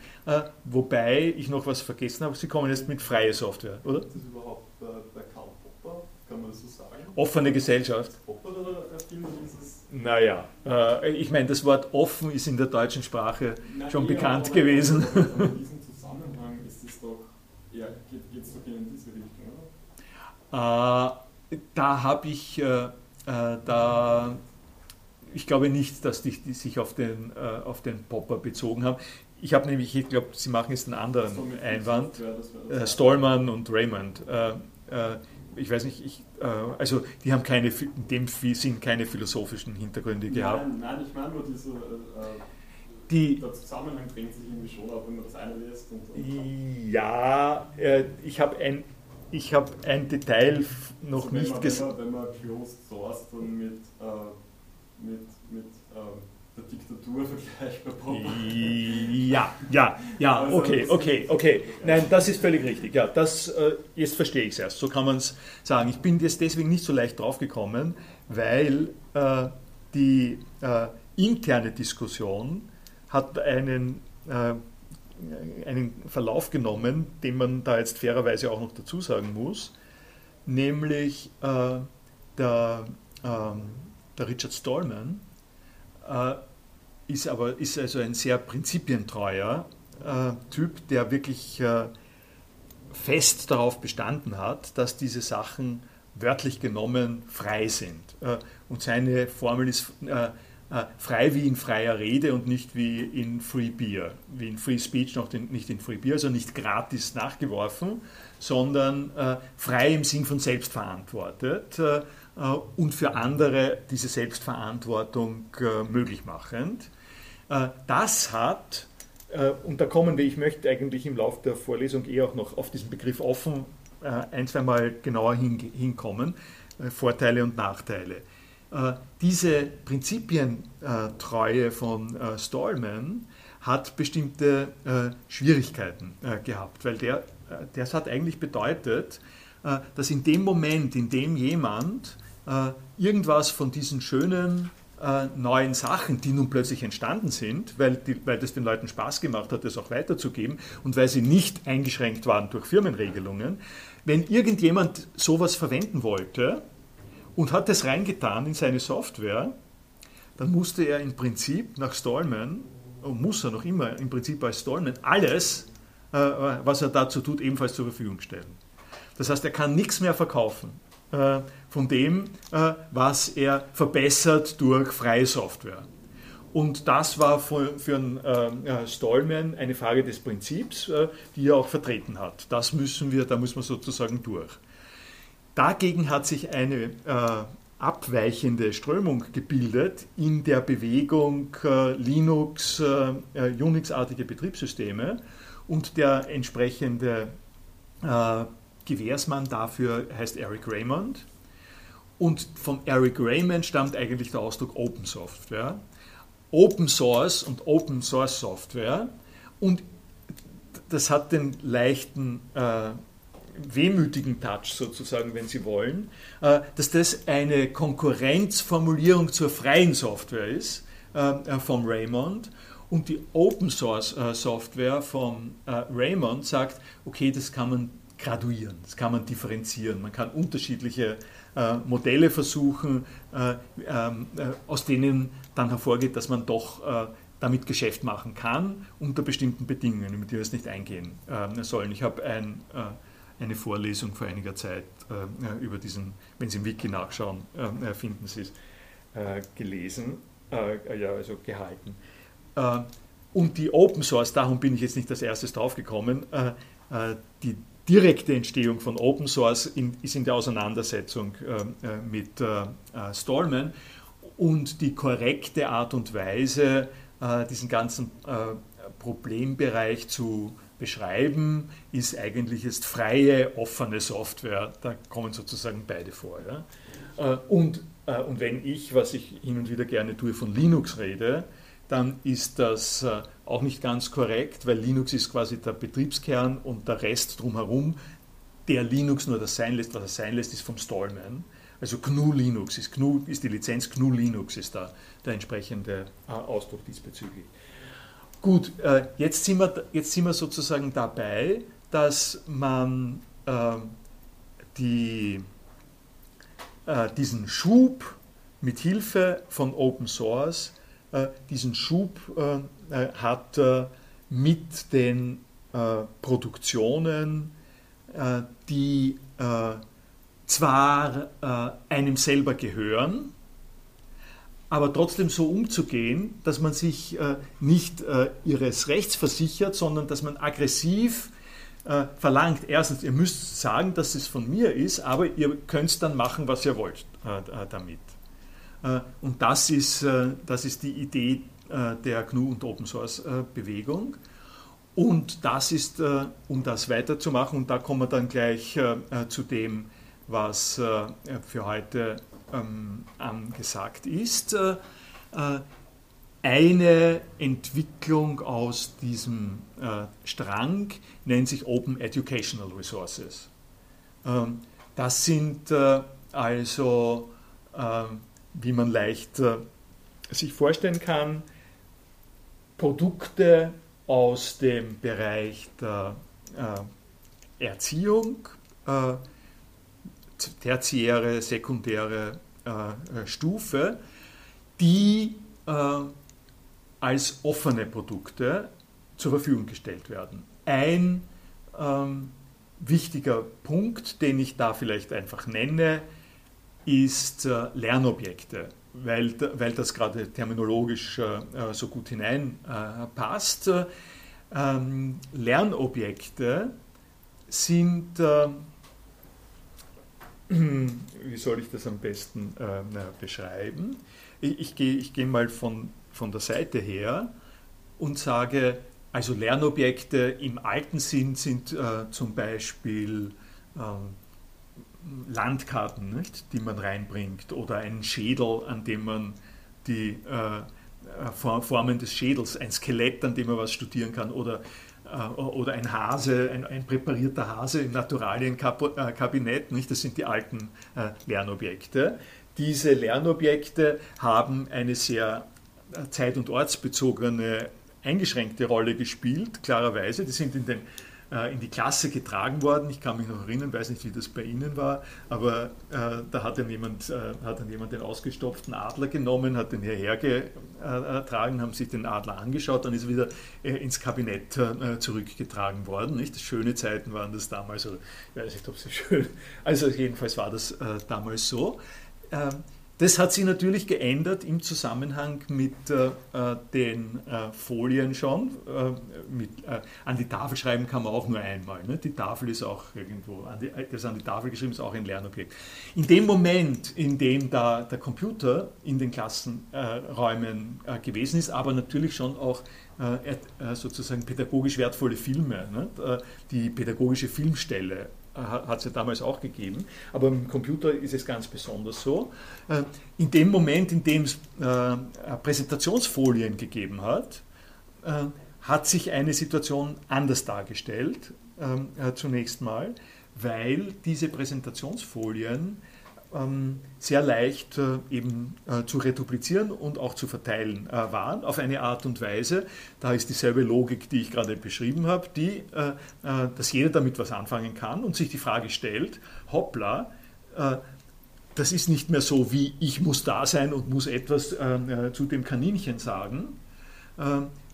wobei ich noch was vergessen habe, Sie kommen jetzt mit freier Software, oder? Ist das überhaupt der Karl Popper, kann man das so sagen? Offene Gesellschaft. Popper oder ist es naja, äh, ich meine, das Wort offen ist in der deutschen Sprache Na, schon ja, bekannt aber, gewesen. Aber in diesem Zusammenhang ist es doch, ja, geht es doch in diese Richtung, oder? Äh, da habe ich, äh, äh, da, ich glaube nicht, dass die, die sich auf den, äh, auf den Popper bezogen haben. Ich habe nämlich, ich glaube, Sie machen jetzt einen anderen so Einwand. Äh, Stallman und Raymond ich weiß nicht, ich, äh, also die haben keine, in dem Sinn keine philosophischen Hintergründe gehabt. Nein, nein ich meine nur diese, äh, die, der Zusammenhang drängt sich irgendwie schon auf, wenn man das eine lässt. Und, und ja, äh, ich habe ein, ich habe ein Detail noch also nicht gesehen. Wenn man, wenn man Closed Source dann mit, äh, mit, mit ähm, der Diktatur vergleichbar Ja, ja, ja, also okay, okay, okay. Nein, das ist völlig richtig. Ja, das, äh, jetzt verstehe ich es erst. So kann man es sagen. Ich bin jetzt deswegen nicht so leicht draufgekommen, weil äh, die äh, interne Diskussion hat einen, äh, einen Verlauf genommen, den man da jetzt fairerweise auch noch dazu sagen muss, nämlich äh, der, ähm, der Richard Stallman, ist aber ist also ein sehr prinzipientreuer äh, Typ, der wirklich äh, fest darauf bestanden hat, dass diese Sachen wörtlich genommen frei sind. Äh, und seine Formel ist äh, äh, frei wie in freier Rede und nicht wie in Free Beer, wie in Free Speech, noch nicht in Free Beer, also nicht gratis nachgeworfen, sondern frei im Sinn von selbstverantwortet und für andere diese Selbstverantwortung möglich machend. Das hat, und da kommen wir, ich möchte eigentlich im Laufe der Vorlesung eh auch noch auf diesen Begriff offen ein, zweimal genauer hinkommen, Vorteile und Nachteile. Äh, diese Prinzipientreue von äh, Stallman hat bestimmte äh, Schwierigkeiten gehabt, weil der, das hat eigentlich bedeutet, dass in dem Moment, in dem jemand irgendwas von diesen schönen neuen Sachen, die nun plötzlich entstanden sind, weil, die, weil das den Leuten Spaß gemacht hat, das auch weiterzugeben und weil sie nicht eingeschränkt waren durch Firmenregelungen, wenn irgendjemand sowas verwenden wollte, und hat das reingetan in seine Software, dann musste er im Prinzip nach Stallman, und muss er noch immer im Prinzip als Stallman, alles, äh, was er dazu tut, ebenfalls zur Verfügung stellen. Das heißt, er kann nichts mehr verkaufen äh, von dem, äh, was er verbessert durch freie Software. Und das war für, für einen Stallman eine Frage des Prinzips, die er auch vertreten hat. Das müssen wir, da muss man sozusagen durch. Dagegen hat sich eine äh, abweichende Strömung gebildet in der Bewegung äh, Linux, äh, äh Unix-artige Betriebssysteme und der entsprechende äh, Gewährsmann dafür heißt Eric Raymond. Und von Eric Raymond stammt eigentlich der Ausdruck Open Software. Open Source und Open Source Software. Und das hat den leichten äh, wehmütigen Touch sozusagen, wenn Sie wollen, äh, dass das eine Konkurrenzformulierung zur freien Software ist äh, vom Raymond und die Open Source äh, Software von Raymond sagt, okay, das kann man graduieren, das kann man differenzieren, man kann unterschiedliche Modelle versuchen, ähm, aus denen dann hervorgeht, dass man doch damit Geschäft machen kann, unter bestimmten Bedingungen, über die wir jetzt nicht eingehen sollen. Ich habe ein eine Vorlesung vor einiger Zeit äh, über diesen, wenn Sie im Wiki nachschauen, äh, äh finden Sie es, äh, gelesen, äh, ja, also gehalten. Äh, und die Open Source, darum bin ich jetzt nicht als erstes draufgekommen, die direkte Entstehung von Open Source in, ist in der Auseinandersetzung mit Stallman und die korrekte Art und Weise, diesen ganzen Problembereich zu beschreiben, ist eigentlich jetzt freie, offene Software. Da kommen sozusagen beide vor. Ja? Äh, und, äh, und wenn ich, was ich hin und wieder gerne tue, von Linux rede, dann ist das äh, auch nicht ganz korrekt, weil Linux ist quasi der Betriebskern und der Rest drumherum, der Linux nur das sein lässt, was er sein lässt, ist vom Stallman. Also GNU Linux ist, GNU, ist die Lizenz, GNU Linux ist da der entsprechende Ausdruck diesbezüglich. Gut, äh, jetzt, sind wir, jetzt sind wir sozusagen dabei, dass man äh, die, äh, diesen Schub mit Hilfe von Open Source, äh, diesen Schub äh, äh, hat mit den Produktionen, die zwar einem selber gehören, aber trotzdem so umzugehen, dass man sich äh, nicht äh, ihres Rechts versichert, sondern dass man aggressiv äh, verlangt, erstens, ihr müsst sagen, dass es von mir ist, aber ihr könnt dann machen, was ihr wollt äh, äh, damit. Äh, und das ist, das ist die Idee der GNU und Open Source Bewegung. Und das ist, um das weiterzumachen, und da kommen wir dann gleich zu dem, was für heute ähm, angesagt ist. Äh, äh, eine Entwicklung aus diesem äh, Strang nennt sich Open Educational Resources. Ähm, das sind äh, also, wie man leicht äh, sich vorstellen kann, Produkte aus dem Bereich der äh, Erziehung, tertiäre, sekundäre äh, äh, Stufe, die äh, als offene Produkte zur Verfügung gestellt werden. Ein ähm, wichtiger Punkt, den ich da vielleicht einfach nenne, ist äh, Lernobjekte, weil, weil das gerade terminologisch äh, so gut hineinpasst. Ähm, Lernobjekte sind, äh, wie soll ich das am besten äh, beschreiben? Ich, ich gehe ich geh mal von, von der Seite her und sage, also Lernobjekte im alten Sinn sind äh, zum Beispiel ähm, Landkarten, nicht, die man reinbringt oder ein Schädel, an dem man die äh, äh, Formen des Schädels, ein Skelett, an dem man was studieren kann oder, äh, oder ein Hase, ein, ein präparierter Hase im Naturalienkabinett, nicht? das sind die alten äh, Lernobjekte. Diese Lernobjekte haben eine sehr zeit- und ortsbezogene eingeschränkte Rolle gespielt, klarerweise. Die sind in den äh, in die Klasse getragen worden. Ich kann mich noch erinnern, weiß nicht, wie das bei Ihnen war, aber äh, da hat dann, jemand, äh, hat dann jemand den ausgestopften Adler genommen, hat den hierher getragen, haben sich den Adler angeschaut, dann ist er wieder äh, ins Kabinett äh, zurückgetragen worden. Nicht? Schöne Zeiten waren das damals, oder ich weiß nicht, ob sie schön, also jedenfalls war das äh, damals so. Ähm, das hat sich natürlich geändert im Zusammenhang mit äh, äh, den äh, Folien schon. Äh, mit, äh, an die Tafel schreiben kann man auch nur einmal. Ne? Die Tafel ist auch irgendwo, an die, das an die Tafel geschrieben ist auch ein Lernobjekt. In dem Moment, in dem da der Computer in den Klassenräumen äh, gewesen ist, aber natürlich schon auch sozusagen pädagogisch wertvolle Filme, ne? die pädagogische Filmstelle hat es ja damals auch gegeben, aber im Computer ist es ganz besonders so. Äh, in dem Moment, in dem es äh, Präsentationsfolien gegeben hat, äh, hat sich eine Situation anders dargestellt, zunächst mal, weil diese Präsentationsfolien ähm, sehr leicht äh, eben äh, zu reduplizieren und auch zu verteilen äh, waren, auf eine Art und Weise. Da ist dieselbe Logik, die ich gerade beschrieben habe, die, dass jeder damit was anfangen kann und sich die Frage stellt, hoppla, das ist nicht mehr so wie ich muss da sein und muss etwas zu dem Kaninchen sagen,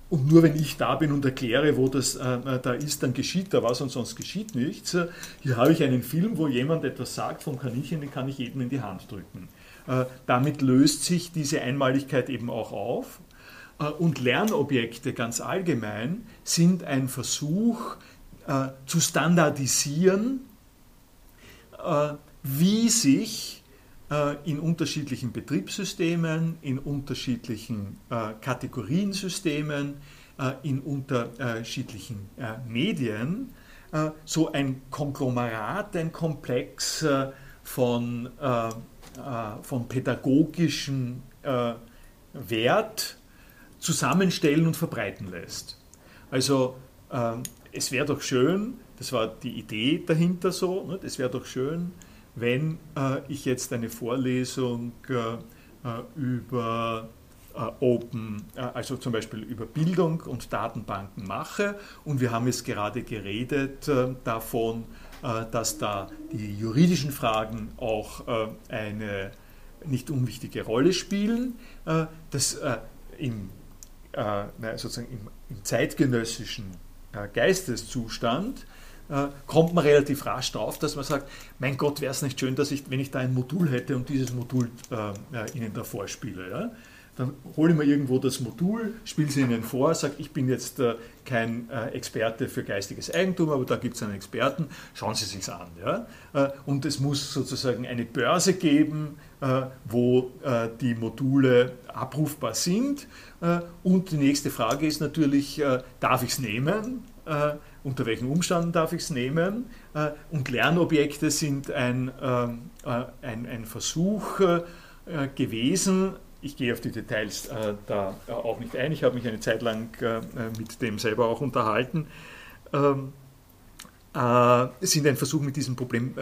und nur wenn ich da bin und erkläre, wo das äh, äh, da ist, dann geschieht da was und sonst geschieht nichts. Hier habe ich einen Film, wo jemand etwas sagt vom Kaninchen, den kann ich jedem in die Hand drücken. Äh, damit löst sich diese Einmaligkeit eben auch auf. Äh, und Lernobjekte ganz allgemein sind ein Versuch äh, zu standardisieren, äh, wie sich in unterschiedlichen Betriebssystemen, in unterschiedlichen Kategoriensystemen, in unterschiedlichen Medien so ein Konglomerat, ein Komplex von, von pädagogischem Wert zusammenstellen und verbreiten lässt. Also es wäre doch schön, das war die Idee dahinter so, es wäre doch schön, wenn äh, ich jetzt eine Vorlesung äh, äh über äh, Open, äh, also zum Beispiel über Bildung und Datenbanken mache. Und wir haben jetzt gerade geredet davon, dass da die juridischen Fragen auch eine nicht unwichtige Rolle spielen, dass im, sozusagen im, zeitgenössischen Geisteszustand kommt man relativ rasch drauf, dass man sagt, mein Gott, wäre es nicht schön, dass ich, wenn ich da ein Modul hätte und dieses Modul äh, Ihnen da vorspiele. Ja? Dann hole ich mir irgendwo das Modul, spiele es Ihnen vor, sage, ich bin jetzt äh, kein äh, Experte für geistiges Eigentum, aber da gibt es einen Experten, schauen Sie sich an. Ja? Äh, und es muss sozusagen eine Börse geben, äh, wo die Module abrufbar sind. Und die nächste Frage ist natürlich, darf ich es nehmen? unter welchen Umständen darf ich es nehmen. Äh, und Lernobjekte sind ein, äh, ein, ein Versuch äh, gewesen, ich gehe auf die Details da auch nicht ein, ich habe mich eine Zeit lang mit dem selber auch unterhalten, ähm, sind ein Versuch, mit diesem Problem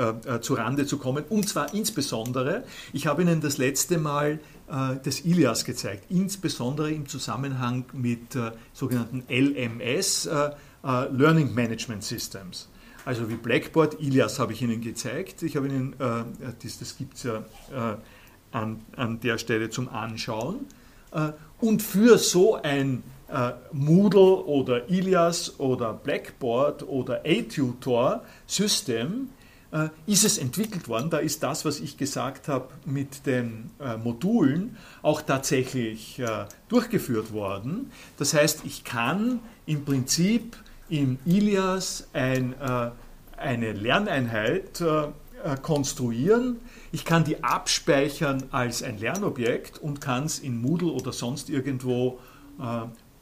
zu Rande zu kommen. Und zwar insbesondere, ich habe Ihnen das letzte Mal das Ilias gezeigt, insbesondere im Zusammenhang mit sogenannten LMS, äh, Learning Management Systems. Also wie Blackboard, Ilias habe ich Ihnen gezeigt. Ich habe Ihnen, äh, das, das gibt es ja äh, an, an der Stelle zum Anschauen. Äh, und für so ein äh, Moodle oder Ilias oder Blackboard oder A-Tutor System äh, ist es entwickelt worden. Da ist das, was ich gesagt habe mit den äh, Modulen, auch tatsächlich äh, durchgeführt worden. Das heißt, ich kann im Prinzip in Ilias ein, äh, eine Lerneinheit äh, konstruieren. Ich kann die abspeichern als ein Lernobjekt und kann es in Moodle oder sonst irgendwo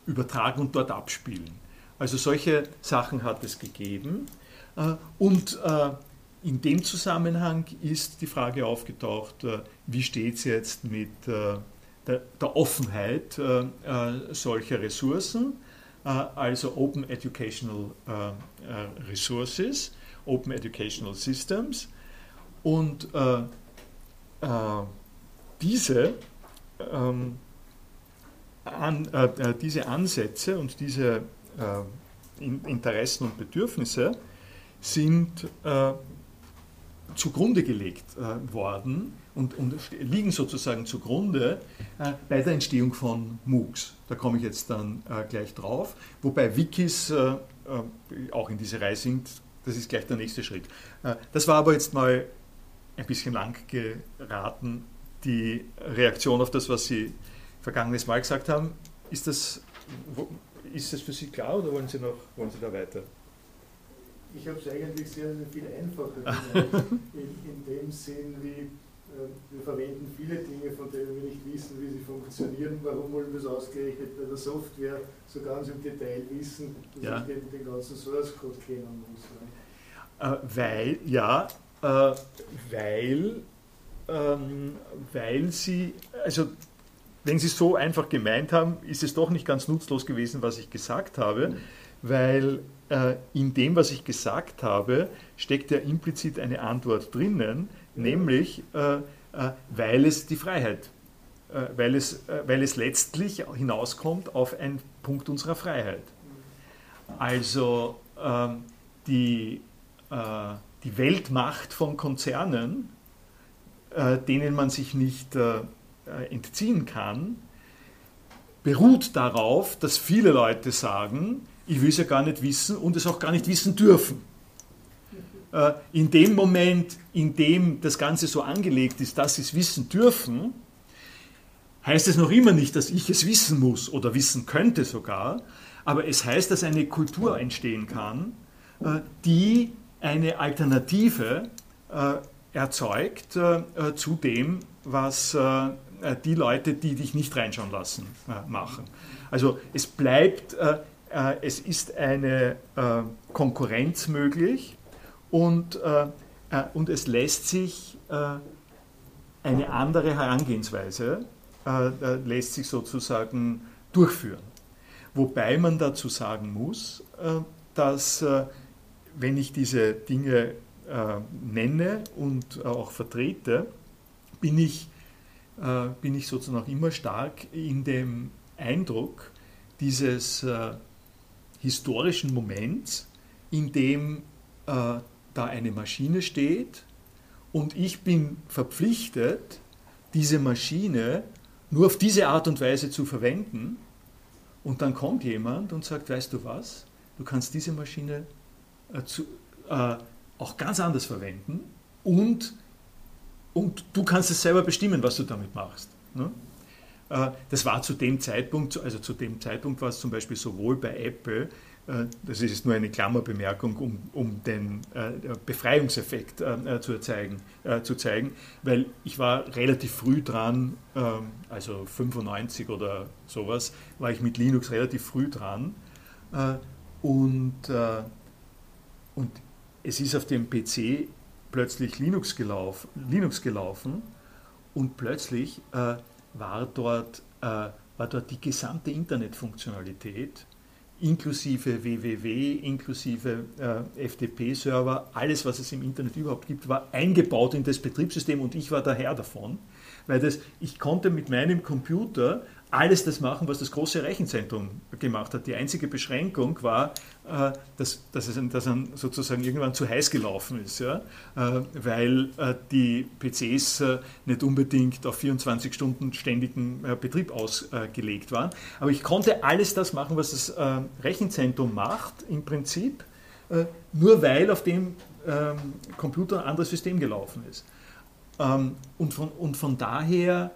übertragen und dort abspielen. Also solche Sachen hat es gegeben. Und in dem Zusammenhang ist die Frage aufgetaucht, äh, wie steht es jetzt mit äh, der, Offenheit äh, solcher Ressourcen, also Open Educational Resources, Open Educational Systems. Und diese, ähm, diese Ansätze und diese Interessen und Bedürfnisse sind zugrunde gelegt äh, worden und, und, liegen sozusagen zugrunde äh, bei der Entstehung von MOOCs. Da komme ich jetzt dann äh, gleich drauf. Wobei Wikis äh, äh, auch in diese Reihe sind, das ist gleich der nächste Schritt. Äh, das war aber jetzt mal ein bisschen lang geraten, die Reaktion auf das, was Sie vergangenes Mal gesagt haben. Ist das, ist das für Sie klar oder wollen Sie, noch, wollen Sie da weiter? Ich habe es eigentlich sehr, sehr viel einfacher gemacht, in, in dem Sinn, wie äh, wir verwenden viele Dinge, von denen wir nicht wissen, wie sie funktionieren. Warum wollen wir es ausgerechnet bei der Software so ganz im Detail wissen, dass ja. ich den, den, ganzen Source Code kennen muss? Äh, weil, ja, äh, weil, ähm, weil sie, also wenn Sie es so einfach gemeint haben, ist es doch nicht ganz nutzlos gewesen, was ich gesagt habe, mhm. weil in dem, was ich gesagt habe, steckt ja implizit eine Antwort drinnen, nämlich äh, äh, weil es die Freiheit, weil, es, weil es letztlich hinauskommt auf einen Punkt unserer Freiheit. Also ähm, die, die Weltmacht von Konzernen, denen man sich nicht entziehen kann, beruht darauf, dass viele Leute sagen, ich will es ja gar nicht wissen und es auch gar nicht wissen dürfen. Äh, in dem Moment, in dem das Ganze so angelegt ist, dass sie es wissen dürfen, heißt es noch immer nicht, dass ich es wissen muss oder wissen könnte sogar, aber es heißt, dass eine Kultur entstehen kann, äh, die eine Alternative äh, erzeugt zu dem, was die Leute, die dich nicht reinschauen lassen, machen. Also es bleibt es ist eine äh, Konkurrenz möglich und, äh, und es lässt sich eine andere Herangehensweise lässt sich sozusagen durchführen. Wobei man dazu sagen muss, dass wenn ich diese Dinge nenne und auch vertrete, bin ich, bin ich sozusagen auch immer stark in dem Eindruck dieses historischen Moments, in dem äh, da eine Maschine steht und ich bin verpflichtet, diese Maschine nur auf diese Art und Weise zu verwenden. Und dann kommt jemand und sagt, weißt du was, du kannst diese Maschine äh, zu, äh, auch ganz anders verwenden und, und du kannst es selber bestimmen, was du damit machst. Ne? Äh, das war zu dem Zeitpunkt, also zu dem Zeitpunkt war es zum Beispiel sowohl bei Apple, äh, das ist nur eine Klammerbemerkung, um, um den äh, Befreiungseffekt zu, zeigen, zu zeigen, weil ich war relativ früh dran, ähm, also 95 oder sowas, war ich mit Linux relativ früh dran und, und es ist auf dem PC plötzlich Linux gelaufen, Linux gelaufen und plötzlich war dort, äh, war dort die gesamte Internetfunktionalität inklusive www, inklusive äh, FTP-Server, alles, was es im Internet überhaupt gibt, war eingebaut in das Betriebssystem und ich war der Herr davon, weil das, ich konnte mit meinem Computer alles das machen, was das große Rechenzentrum gemacht hat. Die einzige Beschränkung war, äh, dass, dass, es, dass er sozusagen irgendwann zu heiß gelaufen ist, ja? Äh, weil äh, die PCs nicht unbedingt auf 24 Stunden ständigen Betrieb ausgelegt waren. Aber ich konnte alles das machen, was das Rechenzentrum macht, im Prinzip, nur weil auf dem ähm, Computer ein anderes System gelaufen ist. Ähm, und, von, und von daher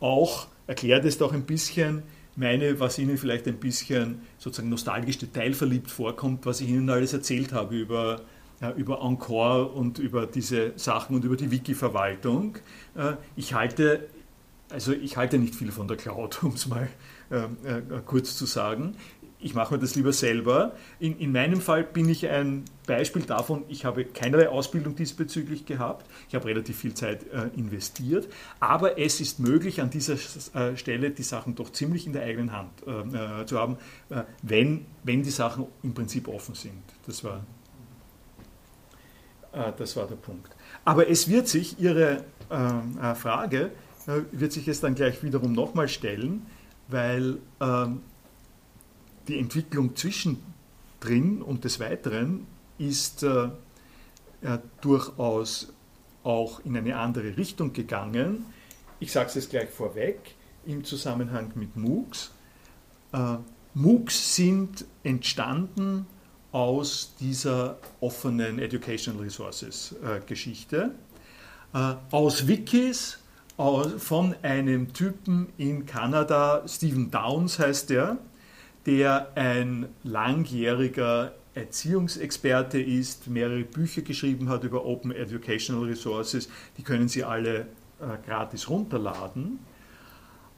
auch erklärt es doch ein bisschen meine, was Ihnen vielleicht ein bisschen sozusagen nostalgisch detailverliebt vorkommt, was ich Ihnen alles erzählt habe über, ja, über Encore und über diese Sachen und über die Wiki-Verwaltung. Äh, ich halte, also ich halte nicht viel von der Cloud, um es mal äh, äh, kurz zu sagen ich mache mir das lieber selber. In, in, meinem Fall bin ich ein Beispiel davon, ich habe keinerlei Ausbildung diesbezüglich gehabt. Ich habe relativ viel Zeit äh, investiert. Aber es ist möglich, an dieser äh, Stelle die Sachen doch ziemlich in der eigenen Hand äh, äh zu haben, äh, wenn, wenn die Sachen im Prinzip offen sind. Das war, äh, das war der Punkt. Aber es wird sich Ihre Frage, wird sich es dann gleich wiederum nochmal stellen, weil ähm, die Entwicklung zwischendrin und des Weiteren ist äh, äh, durchaus auch in eine andere Richtung gegangen. Ich sage es gleich vorweg im Zusammenhang mit MOOCs. Äh, MOOCs sind entstanden aus dieser offenen Educational Resources äh, Geschichte, äh, aus Wikis, aus, von einem Typen in Kanada, Stephen Downs heißt der, der ein langjähriger Erziehungsexperte ist, mehrere Bücher geschrieben hat über Open Educational Resources, die können Sie alle äh, gratis runterladen.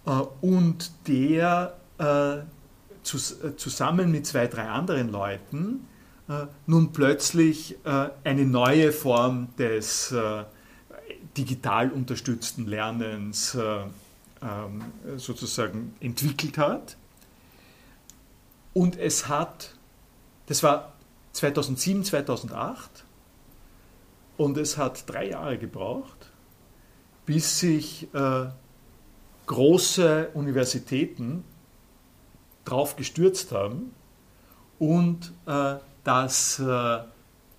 Äh, und der äh, zu, äh, zusammen mit zwei, drei anderen Leuten äh, nun plötzlich äh, eine neue Form des digital unterstützten Lernens ähm, sozusagen entwickelt hat und es hat, das war 2007, 2008, und es hat drei Jahre gebraucht, bis sich äh, große Universitäten drauf gestürzt haben und äh, das äh,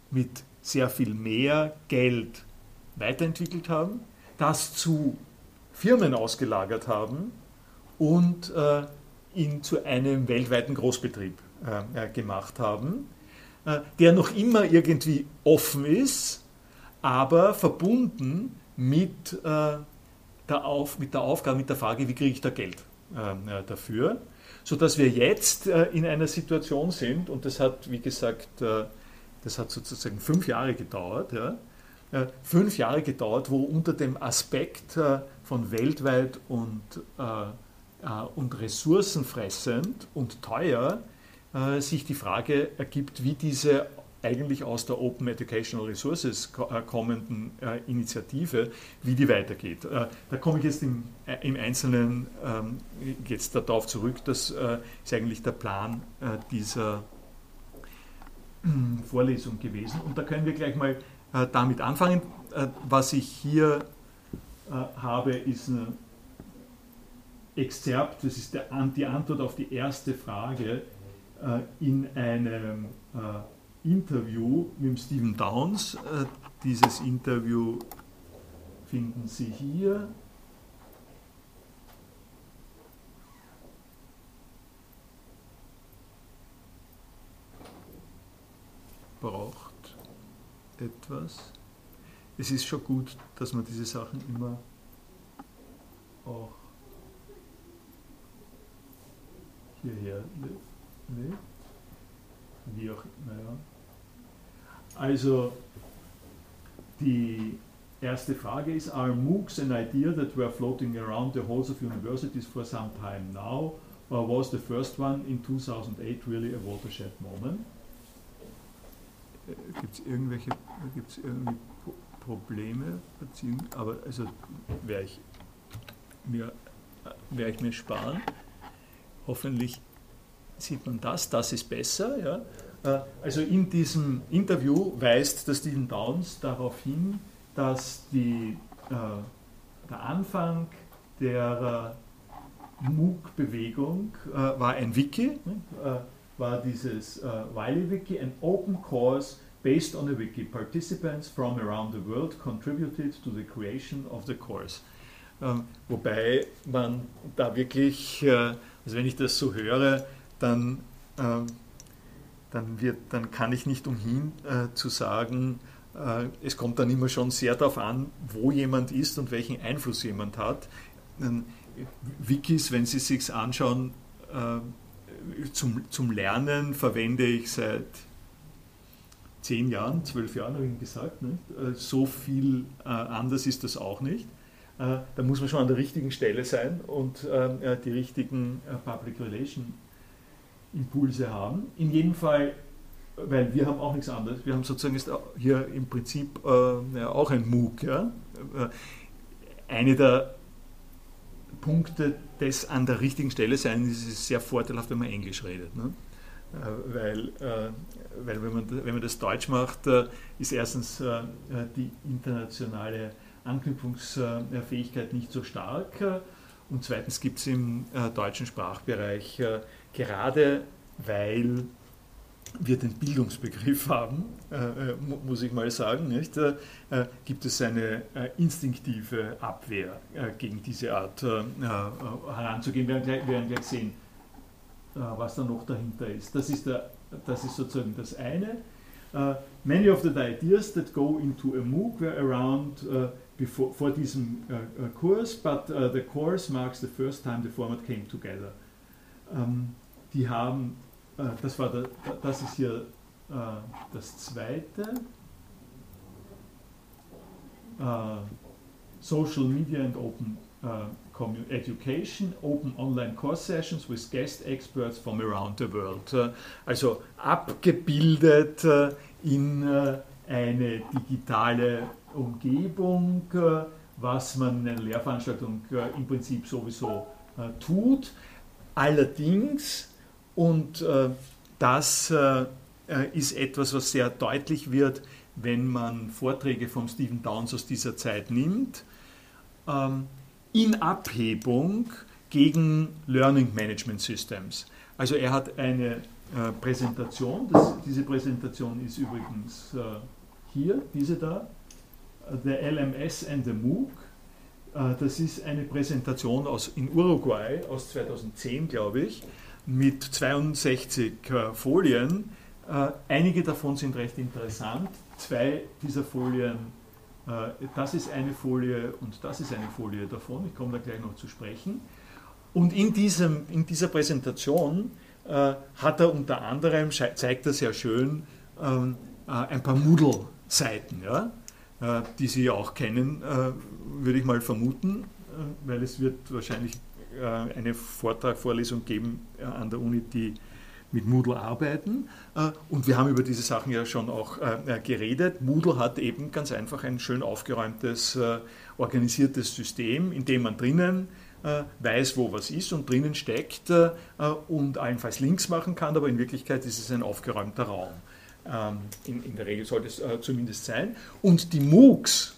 mit sehr viel mehr Geld weiterentwickelt haben, das zu Firmen ausgelagert haben und äh, ihn zu einem weltweiten Großbetrieb äh, gemacht haben, äh, der noch immer irgendwie offen ist, aber verbunden mit, äh, der, Auf, mit der Aufgabe, mit der Frage, wie kriege ich da Geld äh, dafür, sodass wir jetzt äh, in einer Situation sind, und das hat, wie gesagt, äh, das hat sozusagen fünf Jahre gedauert, ja, fünf Jahre gedauert, wo unter dem Aspekt von weltweit und äh, und ressourcenfressend und teuer äh, sich die Frage ergibt, wie diese eigentlich aus der Open Educational Resources äh, kommenden Initiative, wie die weitergeht. Da komme ich jetzt im, im Einzelnen ähm, jetzt darauf zurück, das ist eigentlich der Plan dieser Vorlesung gewesen. Und da können wir gleich mal damit anfangen. Was ich hier habe, ist ein Exzerpt, das ist der, die Antwort auf die erste Frage äh, in einem äh, Interview mit Stephen Downs. Äh, dieses Interview finden Sie hier. Braucht etwas. Es ist schon gut, dass man diese Sachen immer auch hierher legt. Wie auch, naja. Also, die erste Frage ist, are MOOCs an idea that were floating around the halls of universities for some time now, or was the first one in 2008 really a watershed moment? Äh, Gibt es irgendwelche, gibt's irgendwie Probleme? Aber also werde ich äh, werde ich mir sparen. Hoffentlich sieht man das, das ist besser. Ja. Äh, also in diesem Interview weist der Stephen Downs darauf hin, dass die, äh, der Anfang der MOOC-Bewegung äh, war ein Wiki, äh, war dieses äh, Wiley-Wiki, ein Open Course based on a wiki. Participants from around the world contributed to the creation of the course. Ähm, wobei man da wirklich, äh, also wenn ich das so höre, dann, ähm, dann, wird, dann kann ich nicht umhin äh, zu sagen, äh, es kommt dann immer schon sehr darauf an, wo jemand ist und welchen Einfluss jemand hat. Wikis, wenn Sie sich anschauen, äh, zum, zum Lernen verwende ich seit zehn Jahren, zwölf Jahren, habe ich gesagt. Nicht? Äh, so viel anders ist das auch nicht. Da muss man schon an der richtigen Stelle sein und die richtigen Public Relation Impulse haben. In jedem Fall weil wir haben auch nichts anderes. Wir haben sozusagen ist hier im Prinzip äh, ja, auch ein MOOC. Ja? Äh, eine der Punkte des an der richtigen Stelle sein ist es sehr vorteilhaft, wenn man Englisch redet. Ne? Äh, weil, äh, weil wenn, man, wenn man das Deutsch macht, äh, ist erstens äh, die internationale Anknüpfungsfähigkeit nicht so stark und zweitens gibt es im deutschen Sprachbereich gerade weil wir den Bildungsbegriff haben, äh, äh muss ich mal sagen, nicht, äh, äh, gibt es eine äh, instinktive Abwehr äh, gegen diese Art heranzugehen. Wir werden, gleich, sehen, was da noch dahinter ist. Das ist, der, das ist sozusagen das eine. many of the ideas that go into a MOOC were around before, vor diesem Kurs, but the course marks the first time the format came together. Ähm, die haben äh, das, war der, das ist hier äh, das zweite. Äh, Social Media and Open Education, Open Online Course Sessions with Guest Experts from around the world. Also abgebildet in eine digitale Umgebung, was man in einer Lehrveranstaltung im Prinzip sowieso tut. Allerdings und äh, das äh, ist etwas, was sehr deutlich wird, wenn man Vorträge von Stephen Downs aus dieser Zeit nimmt, ähm, in Abhebung gegen Learning Management Systems. Also er hat eine äh, Präsentation, das, diese Präsentation ist übrigens äh, hier, diese da, The LMS and the MOOC. Äh, das ist eine Präsentation aus, in Uruguay aus 2010, glaube ich mit 62 äh, Folien. Äh, einige davon sind recht interessant. Zwei dieser Folien, das ist eine Folie und das ist eine Folie davon. Ich komme da gleich noch zu sprechen. Und in, diesem, in dieser Präsentation hat er unter anderem, zeigt er sehr schön, ähm, ein paar Moodle-Seiten, ja, die Sie auch kennen, würde ich mal vermuten, weil es wird wahrscheinlich äh, eine Vortrag, Vorlesung geben äh, an der Uni, die mit Moodle arbeiten. Äh, und wir haben über diese Sachen ja schon auch geredet. Moodle hat eben ganz einfach ein schön aufgeräumtes, organisiertes System, in dem man drinnen weiß, wo was ist und drinnen steckt und allenfalls Links machen kann, aber in Wirklichkeit ist es ein aufgeräumter Raum. Ähm, in, in der Regel sollte es zumindest sein. Und die MOOCs,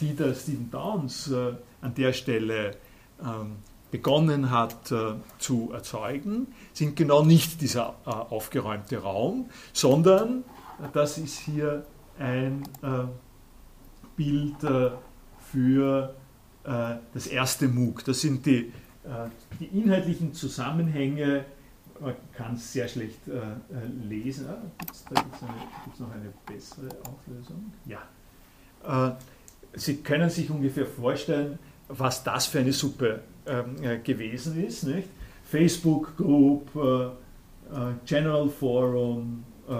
die der Stephen Downs an der Stelle ähm, begonnen hat äh, zu erzeugen, sind genau nicht dieser äh, aufgeräumte Raum, sondern äh, das ist hier ein äh, Bild äh, für äh, das erste MOOC. Das sind die, die inhaltlichen Zusammenhänge, man kann es sehr schlecht lesen. Ah, gibt's, da gibt es noch eine bessere Auflösung. Ja. Sie können sich ungefähr vorstellen, was das für eine Suppe ähm, äh, gewesen ist. Nicht? Facebook Group, äh, äh General Forum, äh,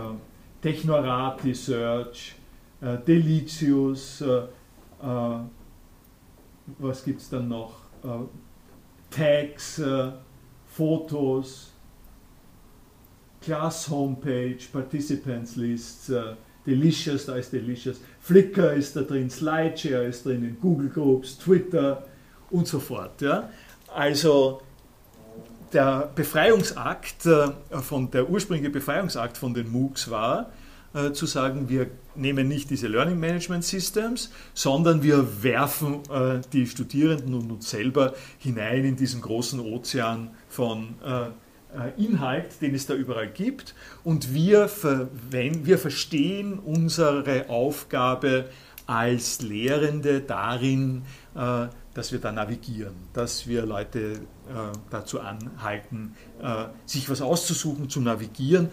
Technorat Research, äh, Delicious, was gibt es dann noch? Tags, Fotos, Class Homepage, Participants Lists, Delicious, da ist Delicious, Flickr ist da drin, Slideshare ist drin, Google Groups, Twitter, und so fort. Ja. Also der Befreiungsakt, äh, von, der ursprüngliche Befreiungsakt von den MOOCs war, äh, zu sagen, wir nehmen nicht diese Learning Management Systems, sondern wir werfen äh, die Studierenden und uns selber hinein in diesen großen Ozean von äh, Inhalt, den es da überall gibt. Und wir, wir verstehen unsere Aufgabe als Lehrende darin, äh, dass wir da navigieren, dass wir Leute äh, dazu anhalten, sich was auszusuchen, zu navigieren.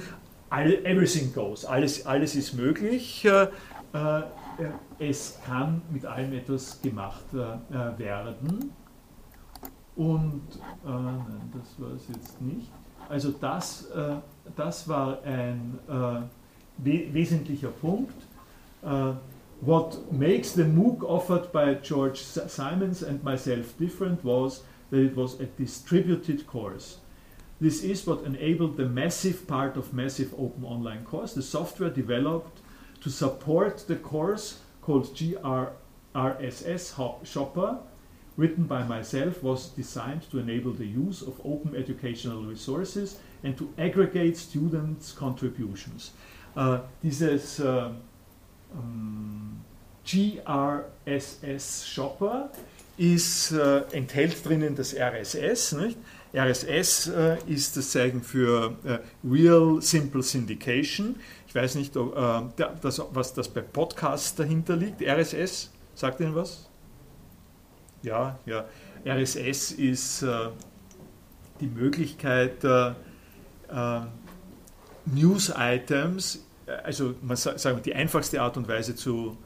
Everything goes, alles, alles ist möglich. Es kann mit allem etwas gemacht werden. Und, nein, das war es jetzt nicht. Also das, äh, das war ein äh, we wesentlicher Punkt. Uh, what makes the MOOC offered by George Simons and myself different was that it was a distributed course. This is what enabled the massive part of massive open online course, the software developed to support the course called GRSS Shopper written by myself, was designed to enable the use of open educational resources and to aggregate students' contributions. Uh, dieses uh, um, GRSS Shopper ist, uh, enthält drinnen das RSS. Nicht? RSS uh, ist das Zeichen für uh, Real Simple Syndication. Ich weiß nicht, ob, uh, das, was das bei Podcasts dahinter liegt. RSS, sagt Ihnen was? Ja, ja. RSS ist äh, die Möglichkeit, äh, äh, News-Items, äh, also man sagt, die einfachste Art und Weise zu,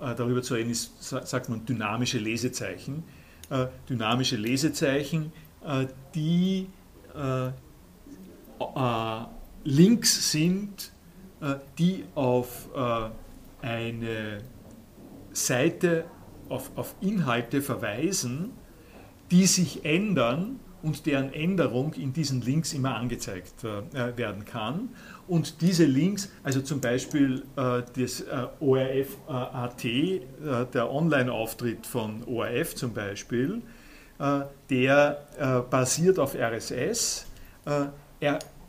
äh, darüber zu reden ist, sagt man dynamische Lesezeichen. Äh, dynamische Lesezeichen, die Links sind, die auf eine Seite auf, auf Inhalte verweisen, die sich ändern und deren Änderung in diesen Links immer angezeigt äh, werden kann. Und diese Links, also zum Beispiel äh, das äh, ORF.at, äh, der Online-Auftritt von ORF zum Beispiel, äh, der äh, basiert auf RSS.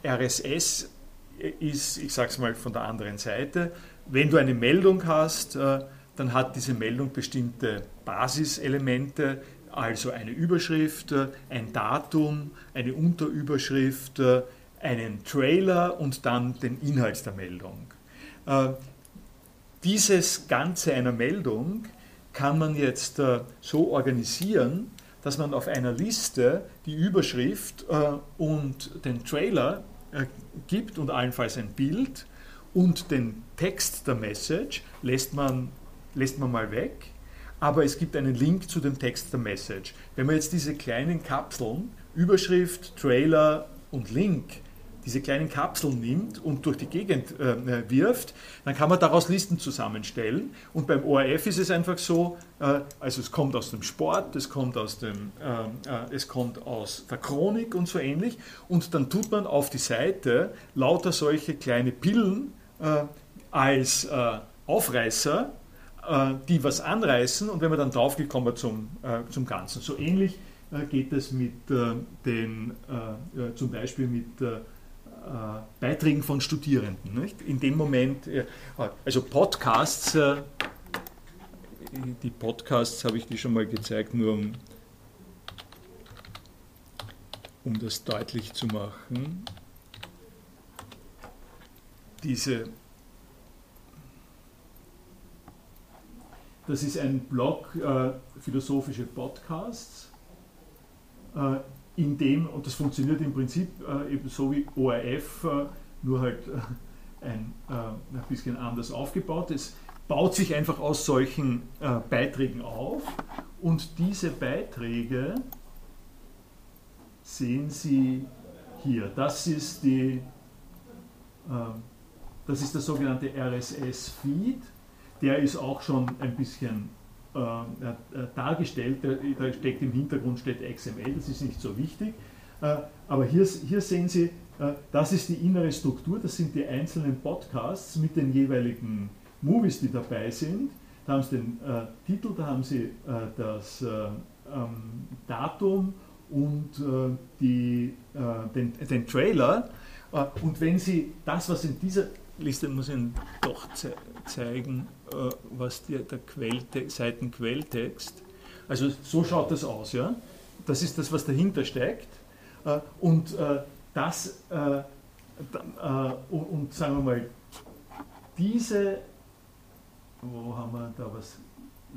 RSS ist, ich sage es mal von der anderen Seite, wenn du eine Meldung hast, dann hat diese Meldung bestimmte Basiselemente, also eine Überschrift, ein Datum, eine Unterüberschrift, einen Trailer und dann den Inhalt der Meldung. Äh, dieses Ganze einer Meldung kann man jetzt äh, so organisieren, dass man auf einer Liste die Überschrift äh, und den Trailer gibt und allenfalls ein Bild und den Text der Message lässt man lässt man mal weg, aber es gibt einen Link zu dem Text der Message. Wenn man jetzt diese kleinen Kapseln, Überschrift, Trailer und Link, diese kleinen Kapseln nimmt und durch die Gegend äh, wirft, dann kann man daraus Listen zusammenstellen. Und beim ORF ist es einfach so, äh, also es kommt aus dem Sport, es kommt aus, dem, äh, äh, es kommt aus der Chronik und so ähnlich. Und dann tut man auf die Seite lauter solche kleine Pillen äh, als äh, Aufreißer äh, die was anreißen und wenn man dann drauf geht, kommen wir zum, äh, zum Ganzen. So ähnlich äh, geht es mit den, zum Beispiel mit Beiträgen von Studierenden. Nicht? In dem Moment, also Podcasts, die Podcasts habe ich die schon mal gezeigt, nur um, um das deutlich zu machen. Diese Das ist ein Blog äh, philosophische Podcasts, äh, in dem, und das funktioniert im Prinzip äh, eben so wie ORF, äh, nur halt äh, ein, äh, ein bisschen anders aufgebaut. Es baut sich einfach aus solchen Beiträgen auf und diese Beiträge sehen Sie hier. Das ist, die, das ist der sogenannte RSS-Feed der ist auch schon ein bisschen äh, äh dargestellt. Da steckt im Hintergrund steht XML, das ist nicht so wichtig. Äh, aber hier, hier sehen Sie, äh, das ist die innere Struktur, das sind die einzelnen Podcasts mit den jeweiligen Movies, die dabei sind. Da haben Sie den äh, Titel, da haben Sie äh, das ähm, Datum und die, den, den Trailer. und wenn Sie das, was in dieser Liste muss Ihnen doch ze zeigen, äh, was die, der Quelltext, Seitenquelltext. Also so schaut das aus, ja. Das ist das, was dahinter steckt. Äh, und äh, das, äh, äh, und, und sagen wir mal, diese, wo haben wir da was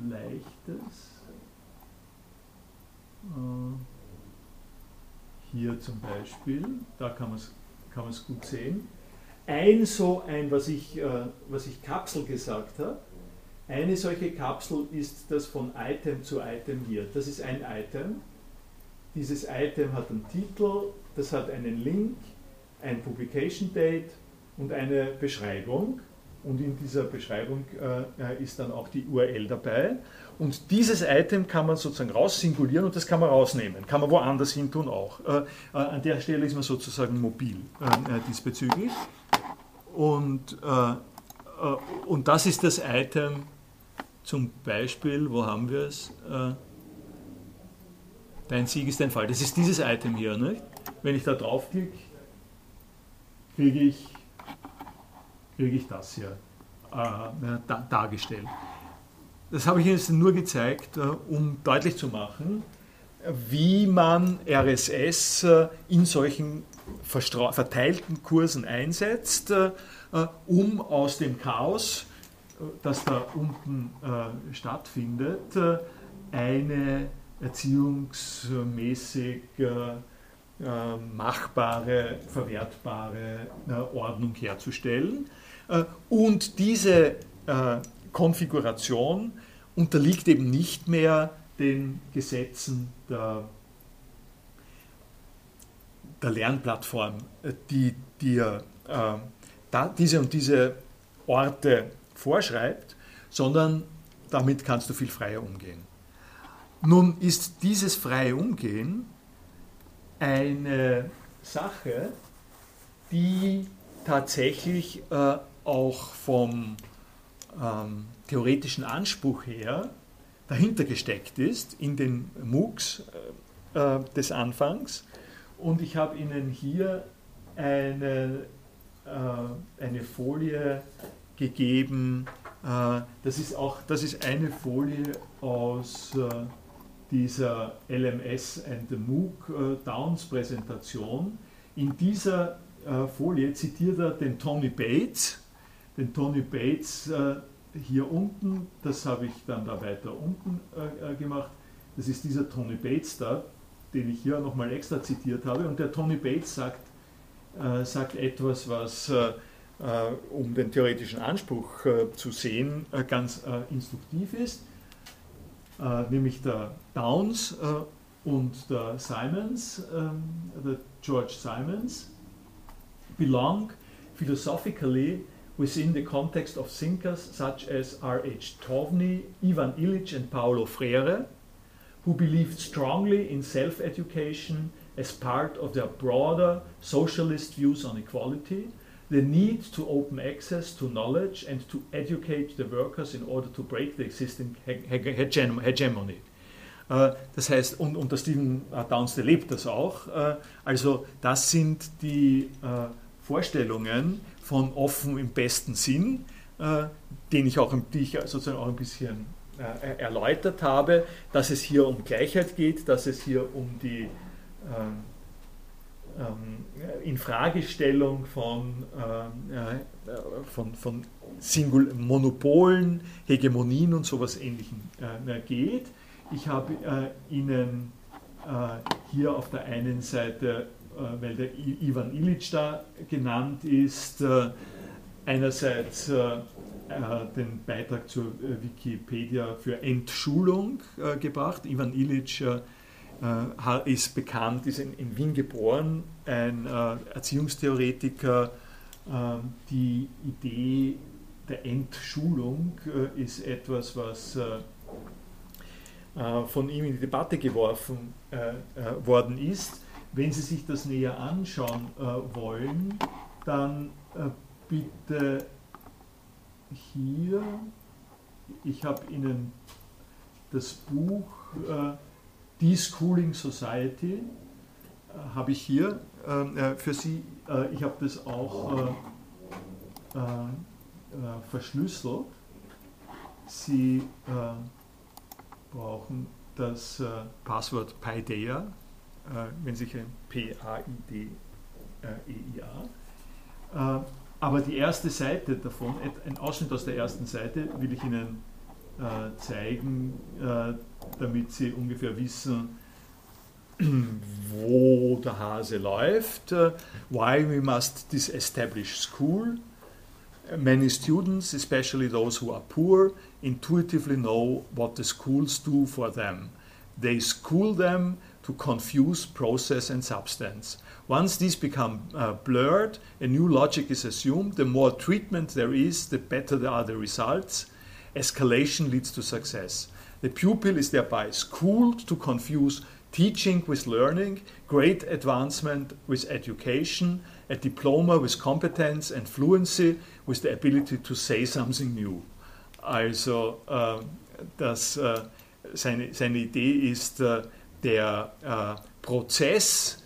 Leichtes? Hier zum Beispiel, da kann man es kann gut sehen. Ein so ein, was ich, äh, was ich Kapsel gesagt habe, eine solche Kapsel ist das von Item zu Item hier. Das ist ein Item. Dieses Item hat einen Titel, das hat einen Link, ein Publication Date und eine Beschreibung. Und in dieser Beschreibung äh, ist dann auch die URL dabei. Und dieses Item kann man sozusagen raussingulieren und das kann man rausnehmen. Kann man woanders hin tun auch. Äh, äh, an der Stelle ist man sozusagen mobil äh, äh diesbezüglich. Und, äh, äh, und das ist das Item zum Beispiel, wo haben wir es? dein Sieg ist dein Fall. Das ist dieses Item hier. Nicht? Wenn ich da draufklicke, kriege ich, kriege ich das hier dargestellt. Das habe ich Ihnen nur gezeigt, äh, um deutlich zu machen, wie man RSS äh, in solchen verteilten Kursen einsetzt, äh, um aus dem Chaos, das da unten stattfindet, eine erziehungsmäßig machbare, verwertbare Ordnung herzustellen. Und diese Konfiguration unterliegt eben nicht mehr den Gesetzen der, der Lernplattform, die dir äh, da, diese und diese Orte vorschreibt, sondern damit kannst du viel freier umgehen. Nun ist dieses freie Umgehen eine Sache, die tatsächlich äh, auch vom ähm, theoretischen Anspruch her dahinter gesteckt ist in den MOOCs äh, äh, des Anfangs. Und ich habe Ihnen hier eine, äh, eine Folie gegeben. Äh, das, ist auch, das ist eine Folie aus äh, dieser LMS and the MOOC äh, Downs Präsentation. In dieser Folie zitiert er den Tony Bates, den Tony Bates äh, hier unten, das habe ich dann da weiter unten äh, äh, gemacht. Das ist dieser Tony Bates da, den ich hier nochmal extra zitiert habe. Und der Tony Bates sagt, äh, sagt etwas, was, äh, äh, um den theoretischen Anspruch zu sehen, ganz instruktiv ist. nämlich der Downs und der Simons, ähm, der George Simons, belong philosophically within the context of thinkers such as R.H. Tovney, Ivan Illich, and Paulo Freire, who believed strongly in self education as part of their broader socialist views on equality, the need to open access to knowledge and to educate the workers in order to break the existing hegemony. Äh, das heißt, und unter Stephen Downs lebt das auch. Äh, also das sind die äh, Vorstellungen, von offen im besten Sinn, äh, den ich auch, die ich sozusagen auch ein bisschen äh, erläutert habe, dass es hier um Gleichheit geht, dass es hier um die ähm, ähm, Infragestellung von, äh, von, von Singul Monopolen, Hegemonien und sowas ähnlichem äh, geht. Ich habe äh, Ihnen äh, hier auf der einen Seite äh, weil der Ivan Illich da genannt ist, äh, einerseits äh, den Beitrag zur Wikipedia für Entschulung gebracht. Ivan Illich ist bekannt, ist in Wien geboren, ein Erziehungstheoretiker. Die Idee der Entschulung ist etwas, was von ihm in die Debatte geworfen worden ist. Wenn Sie sich das näher anschauen äh, wollen, dann äh, bitte hier, ich habe Ihnen das Buch äh, Deschooling Society, äh, habe ich hier ähm, äh, für Sie, äh, ich habe das auch äh, äh, verschlüsselt. Sie äh, brauchen das äh, Passwort PyDea, äh, wenn sich ein P-A-I-D-E-I-A. Aber die erste Seite davon, ein Ausschnitt aus der ersten Seite, will ich Ihnen zeigen, damit Sie ungefähr wissen, wo der Hase läuft, why we must disestablish school. Many students, especially those who are poor, intuitively know what the schools do for them. They school them to confuse process and substance. Once these become uh, blurred, a new logic is assumed. The more treatment there is, the better are the results. Escalation leads to success. The pupil is thereby schooled to confuse teaching with learning, great advancement with education, a diploma with competence and fluency with the ability to say something new. Also, äh, das, äh, seine, seine Idee ist äh, der äh, Prozess.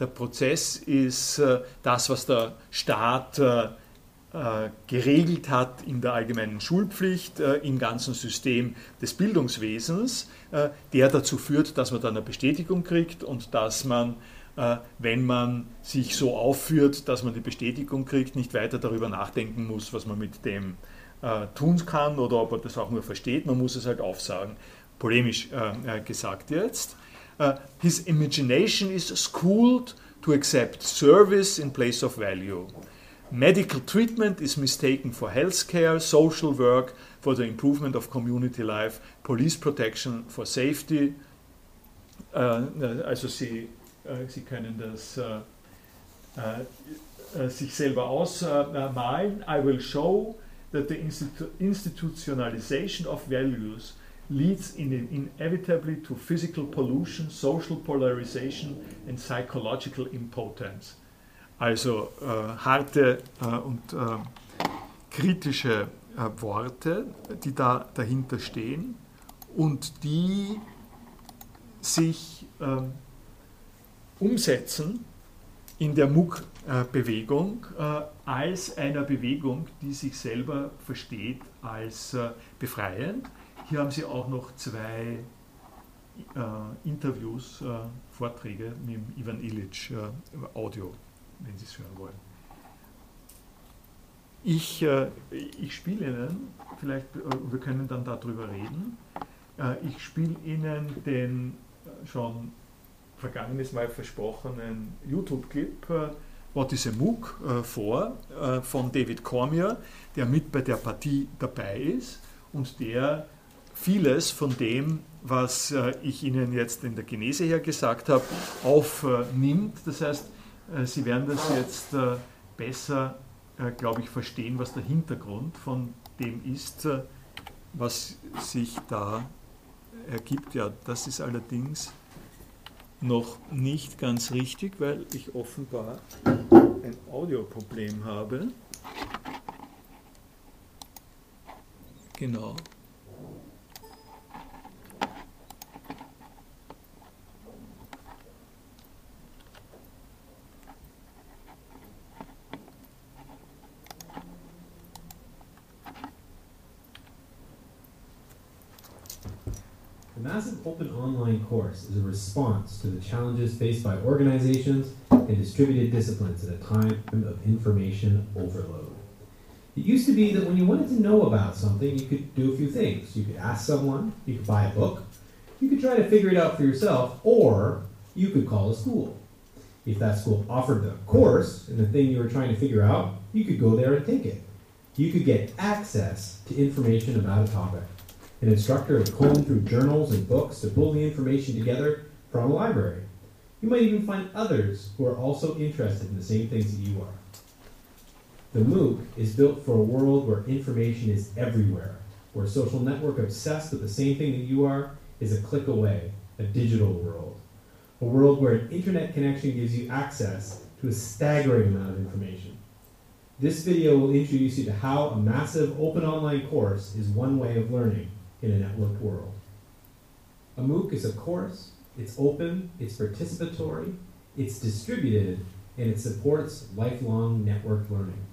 Äh, der Prozess ist äh, das, was der Staat äh, geregelt hat in der allgemeinen Schulpflicht, äh, im ganzen System des Bildungswesens, äh, der dazu führt, dass man dann eine Bestätigung kriegt und dass man, wenn man sich so aufführt, dass man die Bestätigung kriegt, nicht weiter darüber nachdenken muss, was man mit dem tun kann oder ob man das auch nur versteht. Man muss es halt aufsagen. Polemisch gesagt jetzt. Uh, his imagination is schooled to accept service in place of value. Medical treatment is mistaken for healthcare, social work for the improvement of community life, police protection for safety. Äh, äh also Sie, äh, Sie können das äh, äh, äh sich selber ausmalen. I will show that the institu institutionalization of values leads in inevitably to physical pollution, social polarization and psychological impotence. Also äh, harte äh, und äh, kritische äh, Worte, die da dahinter stehen und die sich ähm, umsetzen in der MOOC-Bewegung äh, als einer Bewegung, die sich selber versteht als äh, befreiend. Hier haben Sie auch noch zwei Interviews, Vorträge mit Ivan Illich, Audio wenn Sie es hören wollen. Ich, äh, ich spiele Ihnen, vielleicht, äh, wir können dann darüber reden, äh, ich spiele Ihnen den äh, schon vergangenes Mal versprochenen YouTube-Clip äh, What is a MOOC äh, vor von David Cormier, der mit bei der Partie dabei ist und der vieles von dem, was ich Ihnen jetzt in der Genese her gesagt habe, aufnimmt. Das heißt, äh, Sie werden das jetzt äh, besser, äh, glaube ich, verstehen, was der Hintergrund von dem ist, was sich da ergibt. Ja, das ist allerdings noch nicht ganz richtig, weil ich offenbar ein Audioproblem habe. Genau. Massive Open Online course is a response to the challenges faced by organizations and distributed disciplines at a time of information overload. It used to be that when you wanted to know about something, you could do a few things. You could ask someone, you could buy a book, you could try to figure it out for yourself, or you could call a school. If that school offered the course and the thing you were trying to figure out, you could go there and take it. You could get access to information about a topic. An instructor would comb through journals and books to pull the information together from a library. You might even find others who are also interested in the same things that you are. The MOOC is built for a world where information is everywhere, where a social network obsessed with the same thing that you are is a click away, a digital world. A world where an internet connection gives you access to a staggering amount of information. This video will introduce you to how a massive open online course is one way of learning in a networked world. A MOOC is a course, it's open, it's participatory, it's distributed, and it supports lifelong networked learning.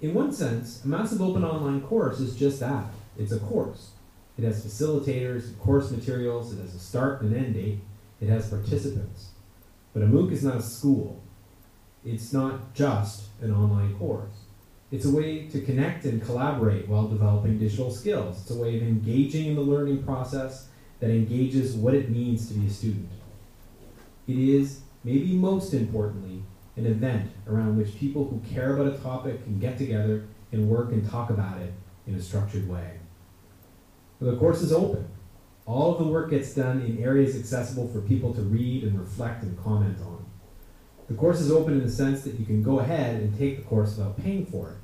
In one sense, a massive open online course is just that. It's a course. It has facilitators, course materials, it has a start and end date, it has participants. But a MOOC is not a school. It's not just an online course. It's a way to connect and collaborate while developing digital skills. It's a way of engaging in the learning process that engages what it means to be a student. It is, maybe most importantly, an event around which people who care about a topic can get together and work and talk about it in a structured way. The course is open. All of the work gets done in areas accessible for people to read and reflect and comment on. The course is open in the sense that you can go ahead and take the course without paying for it.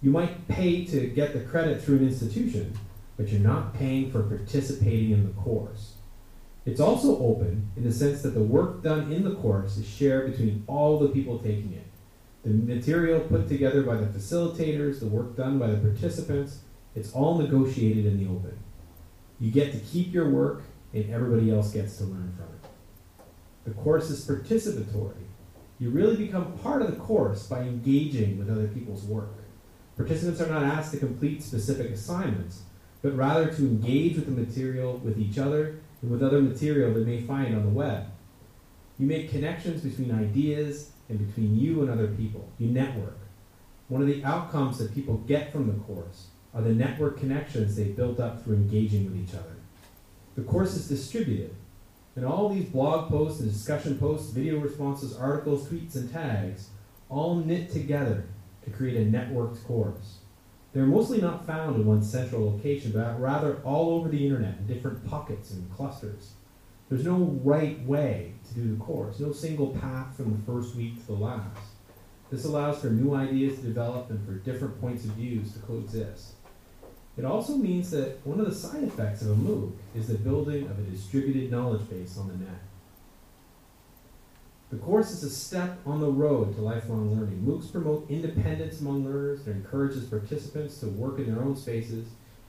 You might pay to get the credit through an institution, but you're not paying for participating in the course. It's also open in the sense that the work done in the course is shared between all the people taking it. The material put together by the facilitators, the work done by the participants, it's all negotiated in the open. You get to keep your work, and everybody else gets to learn from it. The course is participatory. You really become part of the course by engaging with other people's work. Participants are not asked to complete specific assignments, but rather to engage with the material with each other and with other material they may find on the web. You make connections between ideas and between you and other people. You network. One of the outcomes that people get from the course are the network connections they built up through engaging with each other. The course is distributed, and all these blog posts and discussion posts, video responses, articles, tweets, and tags all knit together to create a networked course. They're mostly not found in one central location, but rather all over the internet in different pockets and clusters. There's no right way to do the course, no single path from the first week to the last. This allows for new ideas to develop and for different points of views to coexist. It also means that one of the side effects of a MOOC is the building of a distributed knowledge base on the net. The course is a step on the road to lifelong learning. MOOCs promote independence among learners and encourages participants to work in their own spaces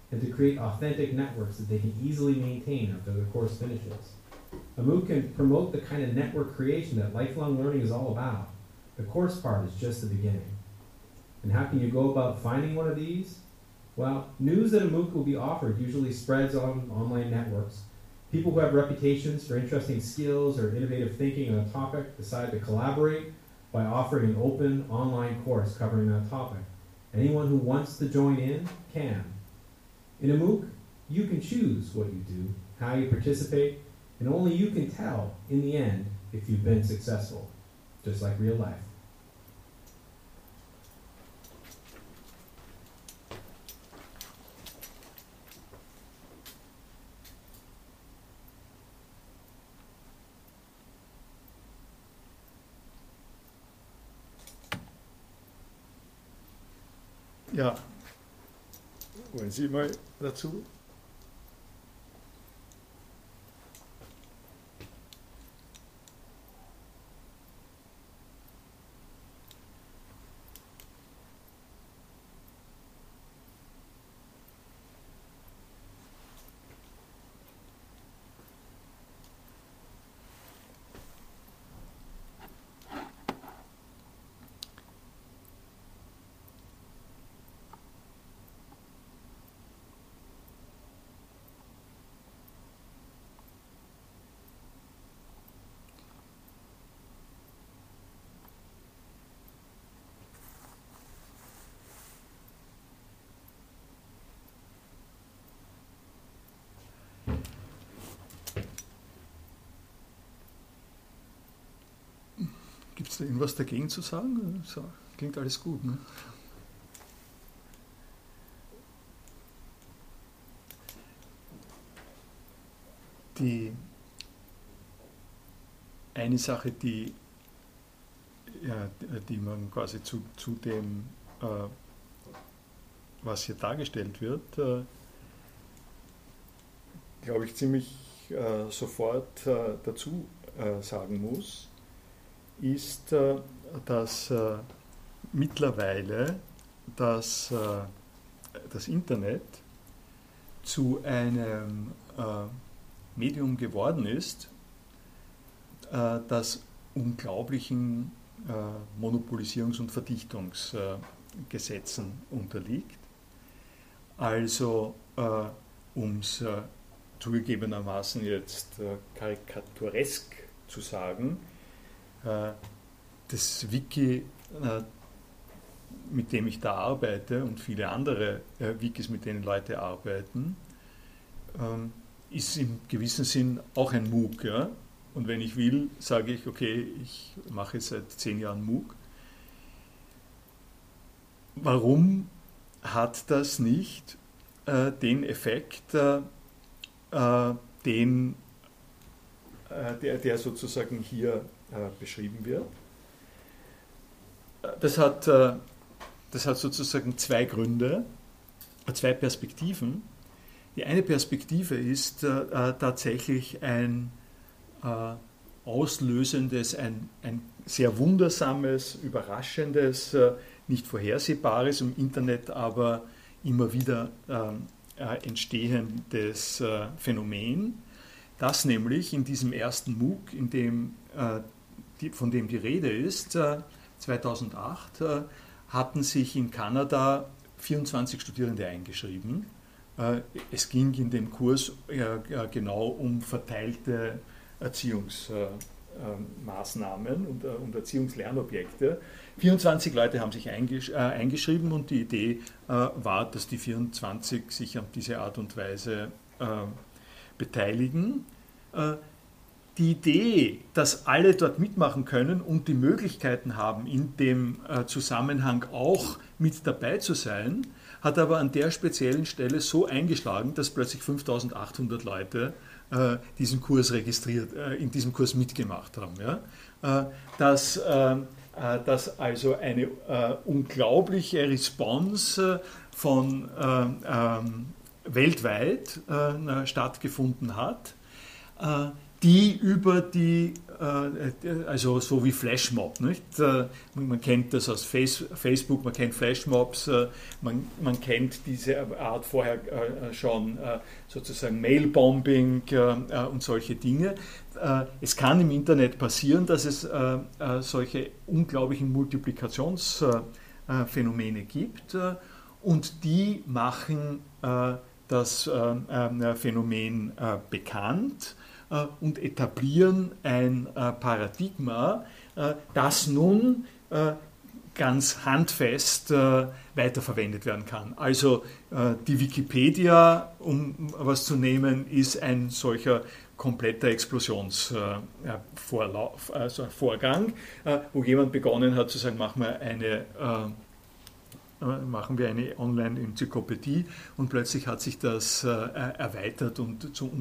and to create authentic networks that they can easily maintain after the course finishes. A MOOC can promote the kind of network creation that lifelong learning is all about. The course part is just the beginning. And how can you go about finding one of these? Well, news that a MOOC will be offered usually spreads on online networks People who have reputations for interesting skills or innovative thinking on a topic decide to collaborate by offering an open online course covering that topic. Anyone who wants to join in can. In a MOOC, you can choose what you do, how you participate, and only you can tell in the end if you've been successful, just like real life. Ja, wollen Sie mal dazu? Gibt es da irgendwas dagegen zu sagen? So, klingt alles gut, ne? Die eine Sache, die, ja, die man quasi zu, zu dem, äh, was hier dargestellt wird, äh, glaube ich, ziemlich äh, sofort äh, dazu äh, sagen muss, ist, äh, dass äh, mittlerweile das, äh, das Internet zu einem Medium geworden ist, das unglaublichen Monopolisierungs- und Verdichtungseffekten Gesetzen unterliegt. Also, um es zugegebenermaßen jetzt karikaturesk zu sagen, das Wiki, äh, mit dem ich da arbeite und viele andere äh, Wikis, mit denen Leute arbeiten, ähm, ist im gewissen Sinn auch ein MOOC. Ja? Und wenn ich will, sage ich, okay, ich mache seit zehn Jahren MOOC. Warum hat das nicht äh, den Effekt, äh, äh den, äh, der, der, sozusagen hier äh, beschrieben wird? Das hat, äh, das hat sozusagen zwei Gründe, zwei Perspektiven. Die eine Perspektive ist tatsächlich ein äh, auslösendes, ein, ein sehr wundersames, überraschendes, äh, nicht vorhersehbares, im Internet aber immer wieder ähm, äh, entstehendes äh, Phänomen, das nämlich in diesem ersten MOOC, in dem, äh, die, von dem die Rede ist, 2008, äh, hatten sich in Kanada 24 Studierende eingeschrieben. Es ging in dem Kurs genau um verteilte Erziehungsmaßnahmen und, äh, und Erziehungslernobjekte. 24 Leute haben sich äh, eingeschrieben und die Idee äh, war, dass die 24 sich auf diese Art und Weise beteiligen. Die Idee, dass alle dort mitmachen können und die Möglichkeiten haben, in dem Zusammenhang auch mit dabei zu sein, hat aber an der speziellen Stelle so eingeschlagen, dass plötzlich 5800 Leute äh, diesen Kurs registriert, äh, in diesem Kurs mitgemacht haben. Äh, dass, dass also eine unglaubliche Response von ähm, weltweit stattgefunden hat die über die, äh, also so wie Flashmob, nicht? Äh, man kennt das aus Facebook, man kennt Flashmobs, äh, man, man kennt diese Art vorher schon sozusagen Mailbombing und solche Dinge. Es kann im Internet passieren, dass es solche unglaublichen Multiplikationsphänomene gibt und die machen das Phänomen bekannt und etablieren ein äh, Paradigma, äh, das nun ganz handfest weiterverwendet werden kann. Also die Wikipedia, um was zu nehmen, ist ein solcher kompletter Explosionsvorgang, also wo jemand begonnen hat zu sagen, machen wir eine machen wir eine Online-Enzyklopädie und plötzlich hat sich das äh, erweitert und zu,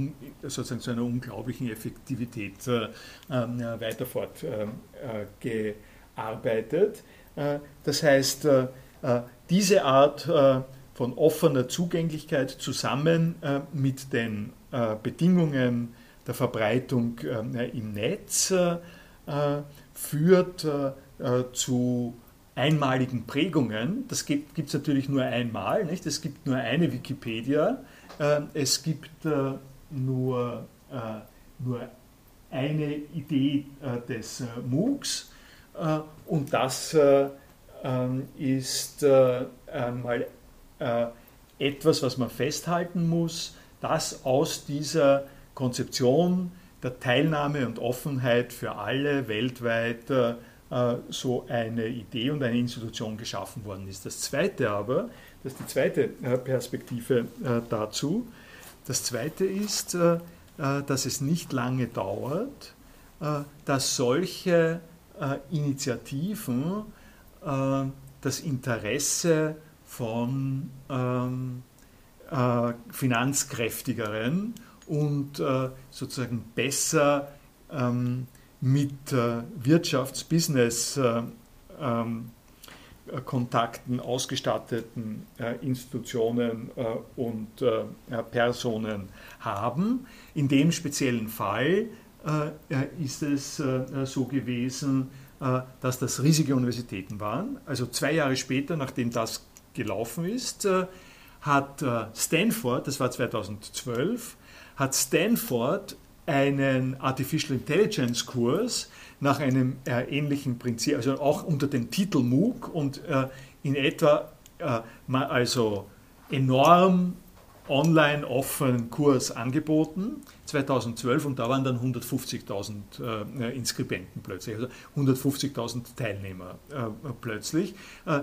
sozusagen zu einer unglaublichen Effektivität äh, ähm, weiter fortgearbeitet. Äh, das heißt, diese Art von offener Zugänglichkeit zusammen mit den Bedingungen der Verbreitung im Netz führt zu einmaligen Prägungen. Das gibt es natürlich nur einmal. Nicht? Es gibt nur eine Wikipedia. Äh, es gibt äh, nur, äh, nur eine Idee des MOOCs. Und das ähm, ist einmal etwas, was man festhalten muss, dass aus dieser Konzeption der Teilnahme und Offenheit für alle weltweit so eine Idee und eine Institution geschaffen worden ist. Das Zweite aber, das ist die zweite äh, Perspektive äh, dazu, das Zweite ist, dass es nicht lange dauert, dass solche Initiativen das Interesse von ähm, finanzkräftigeren und sozusagen besser ähm, mit äh, Wirtschafts-Business-Kontakten äh, ähm, ausgestatteten äh, Institutionen und Personen haben. In dem speziellen Fall ist es so gewesen, dass das riesige Universitäten waren. Also zwei Jahre später, nachdem das gelaufen ist, hat Stanford, das war 2012, hat Stanford einen Artificial Intelligence Kurs nach einem äh, ähnlichen Prinzip, also auch unter dem Titel MOOC und äh, in etwa äh, also enorm online offenen Kurs angeboten, 2012, und da waren dann 150.000 äh, Inskribenten plötzlich, also 150.000 Teilnehmer äh, plötzlich. Äh,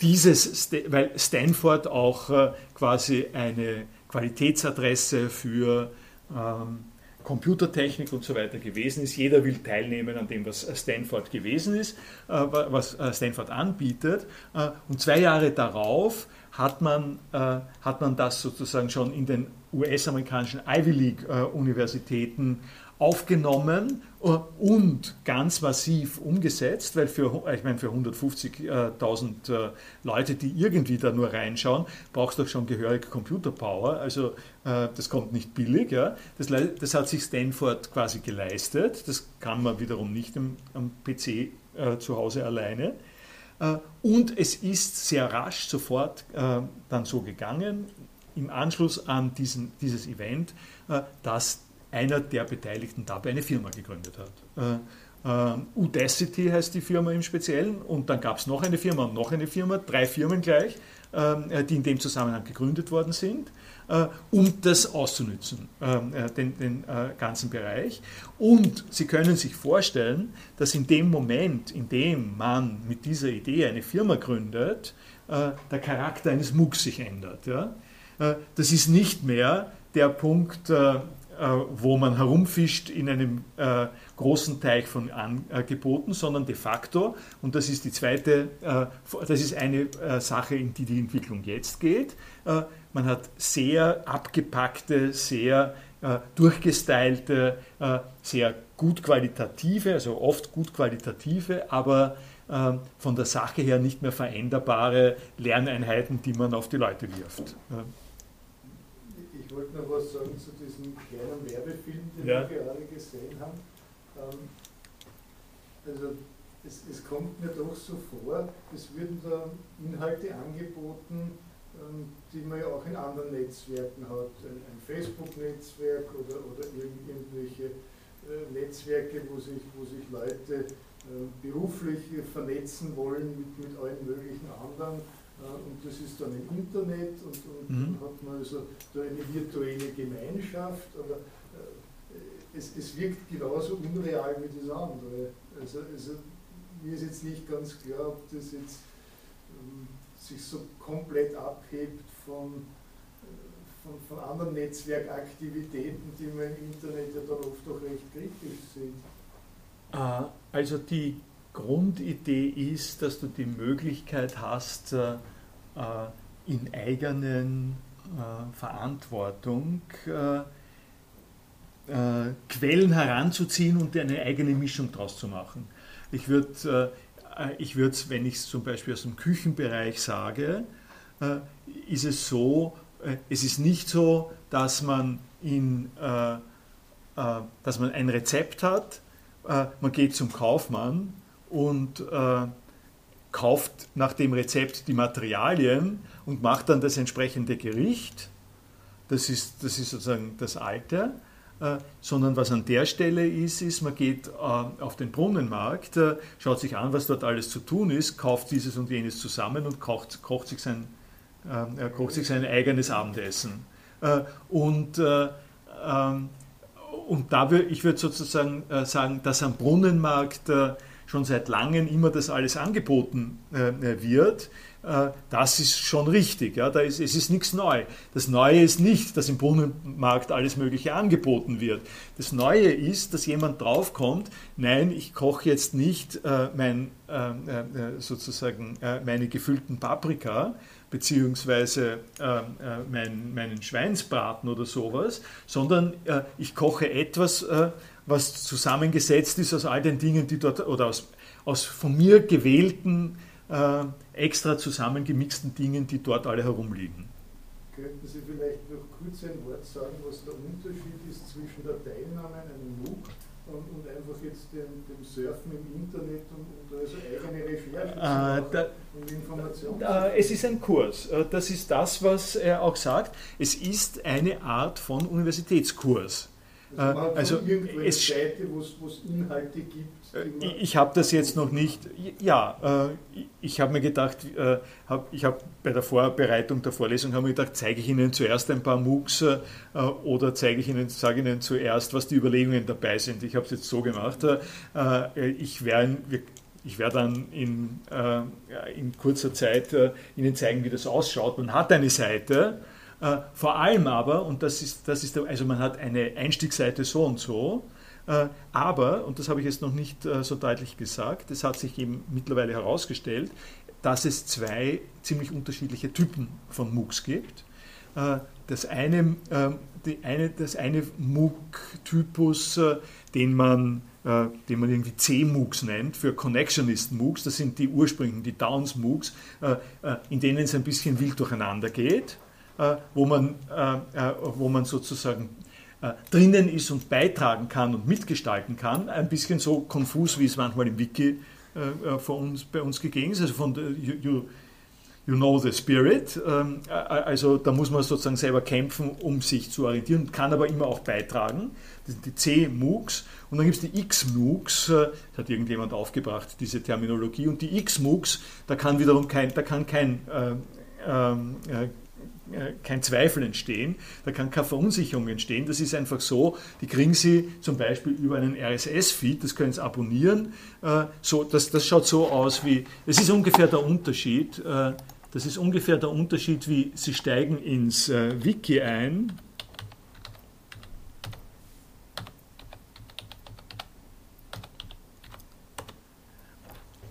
dieses, weil Stanford auch äh, quasi eine Qualitätsadresse für ähm, Computertechnik und so weiter gewesen ist. Jeder will teilnehmen an dem, was Stanford gewesen ist, äh, was äh, Stanford anbietet. Äh, und zwei Jahre darauf hat man, hat man das sozusagen schon in den US-amerikanischen Ivy League-Universitäten aufgenommen äh, und ganz massiv umgesetzt, weil für, ich meine, für 150.000 äh, Leute, die irgendwie da nur reinschauen, brauchst du doch schon gehörig Computerpower. Also äh, das kommt nicht billig. Ja. Das, das, hat sich Stanford quasi geleistet. Das kann man wiederum nicht am, am PC äh, zu Hause alleine. Äh, und es ist sehr rasch sofort äh, dann so gegangen, im Anschluss an diesen, dieses Event, dass einer der Beteiligten dabei eine Firma gegründet hat. Äh, Udacity heißt die Firma im Speziellen und dann gab es noch eine Firma und noch eine Firma, drei Firmen gleich, äh, die in dem Zusammenhang gegründet worden sind, äh, um das auszunützen, den, den ganzen Bereich. Und Sie können sich vorstellen, dass in dem Moment, in dem man mit dieser Idee eine Firma gründet, der Charakter eines MOOCs sich ändert. Ja? Das ist nicht mehr der Punkt, wo man herumfischt in einem äh, großen Teich von Angeboten, sondern de facto, und das ist die zweite, äh, das ist eine Sache, in die die Entwicklung jetzt geht, man hat sehr abgepackte, sehr durchgestylte, sehr gut qualitative, also oft gut qualitative, aber von der Sache her nicht mehr veränderbare Lerneinheiten, die man auf die Leute wirft. Ich wollte noch was sagen zu diesem kleinen Werbefilm, den ja. wir gerade gesehen haben. Ähm, also es, es, kommt mir doch so vor, es würden da Inhalte angeboten, ähm, die man ja auch in anderen Netzwerken hat. Ein, ein Facebook-Netzwerk oder, oder irgendwelche äh, Netzwerke, wo sich, wo sich Leute äh, beruflich vernetzen wollen mit, mit allen möglichen anderen und das ist dann im Internet und, und mhm. dann hat man also da eine virtuelle Gemeinschaft, aber äh, es, es wirkt genauso unreal wie das andere. Also, also mir ist jetzt nicht ganz klar, ob das jetzt ähm, sich so komplett abhebt von, äh, von, von, anderen Netzwerkaktivitäten, die man im Internet ja dann oft auch recht kritisch sind. Ah, also die Grundidee ist, dass du die Möglichkeit hast, äh, in eigenen äh, Verantwortung Quellen heranzuziehen und eine eigene Mischung daraus zu machen. Ich würde ich würde es, wenn ich es zum Beispiel aus dem Küchenbereich sage, ist es so, es ist nicht so, dass man, in, dass man ein Rezept hat, man geht zum Kaufmann und äh, kauft nach dem Rezept die Materialien und macht dann das entsprechende Gericht. Das ist, das ist sozusagen das Alte. Äh, sondern was an der Stelle ist, ist, man geht äh, auf den Brunnenmarkt, äh, schaut sich an, was dort alles zu tun ist, kauft dieses und jenes zusammen und kocht, kocht, sich, sein, äh, kocht sich sein eigenes Abendessen. Äh, und, äh, ähm, und da würde ich würde sozusagen sagen, dass am Brunnenmarkt schon seit langem immer das alles angeboten äh, wird, äh, das ist schon richtig. Ja, da ist, es ist nichts neu. Das Neue ist nicht, dass im Brunnenmarkt alles Mögliche angeboten wird. Das Neue ist, dass jemand draufkommt, nein, ich koche jetzt nicht äh, mein, äh, äh, sozusagen äh, meine gefüllten Paprika, beziehungsweise mein, meinen Schweinsbraten oder sowas, sondern ich koche etwas, was zusammengesetzt ist aus all den Dingen, die dort, oder aus, aus von mir gewählten, äh, extra zusammengemixten Dingen, die dort alle herumliegen. Könnten Sie vielleicht noch kurz ein Wort sagen, was der Unterschied ist zwischen der Teilnahme an einem MOOC und, und einfach jetzt dem, dem, Surfen im Internet und, und also eigene Recherche äh, da, und Informationen? Es ist ein Kurs. Äh, das ist das, was er auch sagt. Es ist eine Art von Universitätskurs. Also, hat also eine es, Seite, wo es wo es Inhalte gibt. Äh, Ich habe das jetzt noch nicht, ja, äh, ich habe mir gedacht, äh, ich habe bei der Vorbereitung der Vorlesung habe mir gedacht, zeige ich Ihnen zuerst ein paar MOOCs äh, oder zeige ich Ihnen, sage Ihnen zuerst, was die Überlegungen dabei sind. Ich habe es jetzt so gemacht. Äh, ich werde ich werde dann in, äh, in kurzer Zeit äh, Ihnen zeigen, wie das ausschaut. Man hat eine Seite, äh, vor allem aber, und das ist, das ist also man hat eine Einstiegsseite so und so, äh, aber, und das habe ich jetzt noch nicht äh, so deutlich gesagt, es hat sich eben mittlerweile herausgestellt, dass es zwei ziemlich unterschiedliche Typen von MOOCs gibt. Das eine, ähm, eine, das eine MOOC-Typus, den man, den man irgendwie C-MOOCs nennt, für Connectionist-MOOCs, das sind die ursprünglichen, die Downs-MOOCs, in denen es ein bisschen wild durcheinander geht, wo man, äh, äh, wo man sozusagen äh, drinnen ist und beitragen kann und mitgestalten kann, ein bisschen so konfus, wie es manchmal im Wiki äh, äh, von uns, bei uns gegeben ist, also von you, you, you know the spirit, ähm, äh, also da muss man sozusagen selber kämpfen, um sich zu orientieren, kann aber immer auch beitragen. Das sind die C-MOOCs. Und dann gibt es die X-MOOCs, äh, das hat irgendjemand aufgebracht, diese Terminologie, und die X-MOOCs, da kann wiederum kein, da kann kein äh, ähm, äh, äh, kein Zweifel entstehen, da kann keine Verunsicherung entstehen. Das ist einfach so, die kriegen Sie zum Beispiel über einen RSS-Feed, das können Sie abonnieren. Äh, So, das, das schaut so aus wie, es ist ungefähr der Unterschied, äh, das ist ungefähr der Unterschied, wie Sie steigen ins äh, Wiki ein.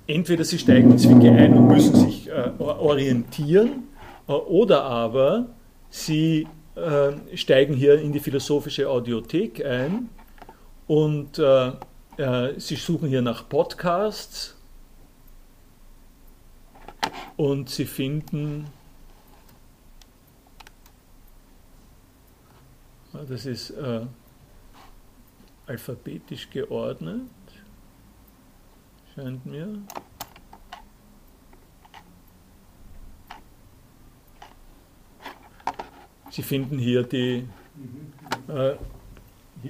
Entweder Sie steigen ins Wiki ein und müssen sich äh, orientieren, äh, oder aber Sie äh, steigen hier in die philosophische Audiothek ein und äh, äh, Sie suchen hier nach Podcasts und Sie finden, das ist äh, alphabetisch geordnet, scheint mir. Sie finden hier die, Mhm. äh,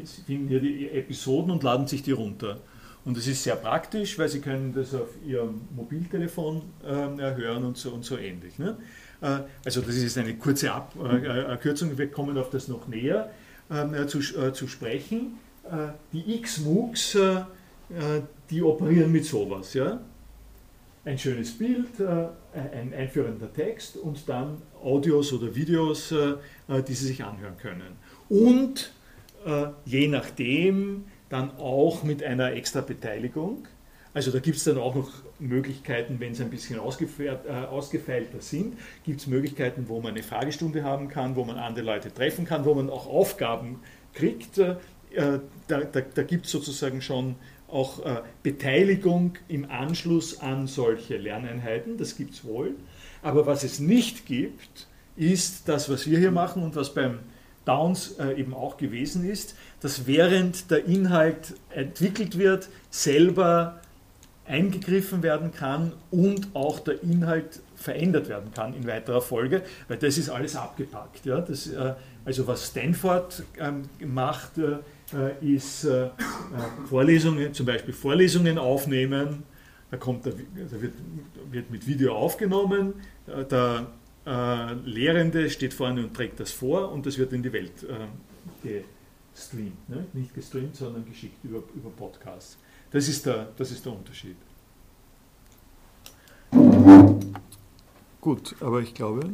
Sie finden hier die Episoden und laden sich die runter. Und es ist sehr praktisch, weil Sie können das auf Ihrem Mobiltelefon ähm, hören und so, und so ähnlich. Ne? Äh, also das ist jetzt eine kurze Ab äh, Kürzung, wir kommen auf das noch näher ähm, äh, zu, äh, zu sprechen. Äh, die X-MOOCs, äh, äh, die operieren mit sowas. Ja? Ein schönes Bild, äh, ein einführender Text und dann Audios oder Videos, äh, äh, die Sie sich anhören können. Und äh, je nachdem dann auch mit einer extra Beteiligung. Also da gibt es dann auch noch Möglichkeiten, wenn es ein bisschen ausgefeilt, äh, ausgefeilter sind, gibt es Möglichkeiten, wo man eine Fragestunde haben kann, wo man andere Leute treffen kann, wo man auch Aufgaben kriegt. Äh, da da, da gibt es sozusagen schon auch äh, Beteiligung im Anschluss an solche Lerneinheiten, das gibt es wohl. Aber was es nicht gibt, ist das, was wir hier machen und was beim Downs äh, eben auch gewesen ist, dass während der Inhalt entwickelt wird, selber eingegriffen werden kann und auch der Inhalt verändert werden kann in weiterer Folge, weil das ist alles abgepackt. Ja? Das, äh, also was Stanford ähm, macht, äh, ist äh, Vorlesungen, zum Beispiel Vorlesungen aufnehmen, da, kommt da wird, wird mit Video aufgenommen, äh, der äh, Lehrende steht vorne und trägt das vor und das wird in die Welt äh, gestreamt. Ne? Nicht gestreamt, sondern geschickt über, über Podcasts. Das ist, der, das ist der Unterschied. Gut, aber ich glaube,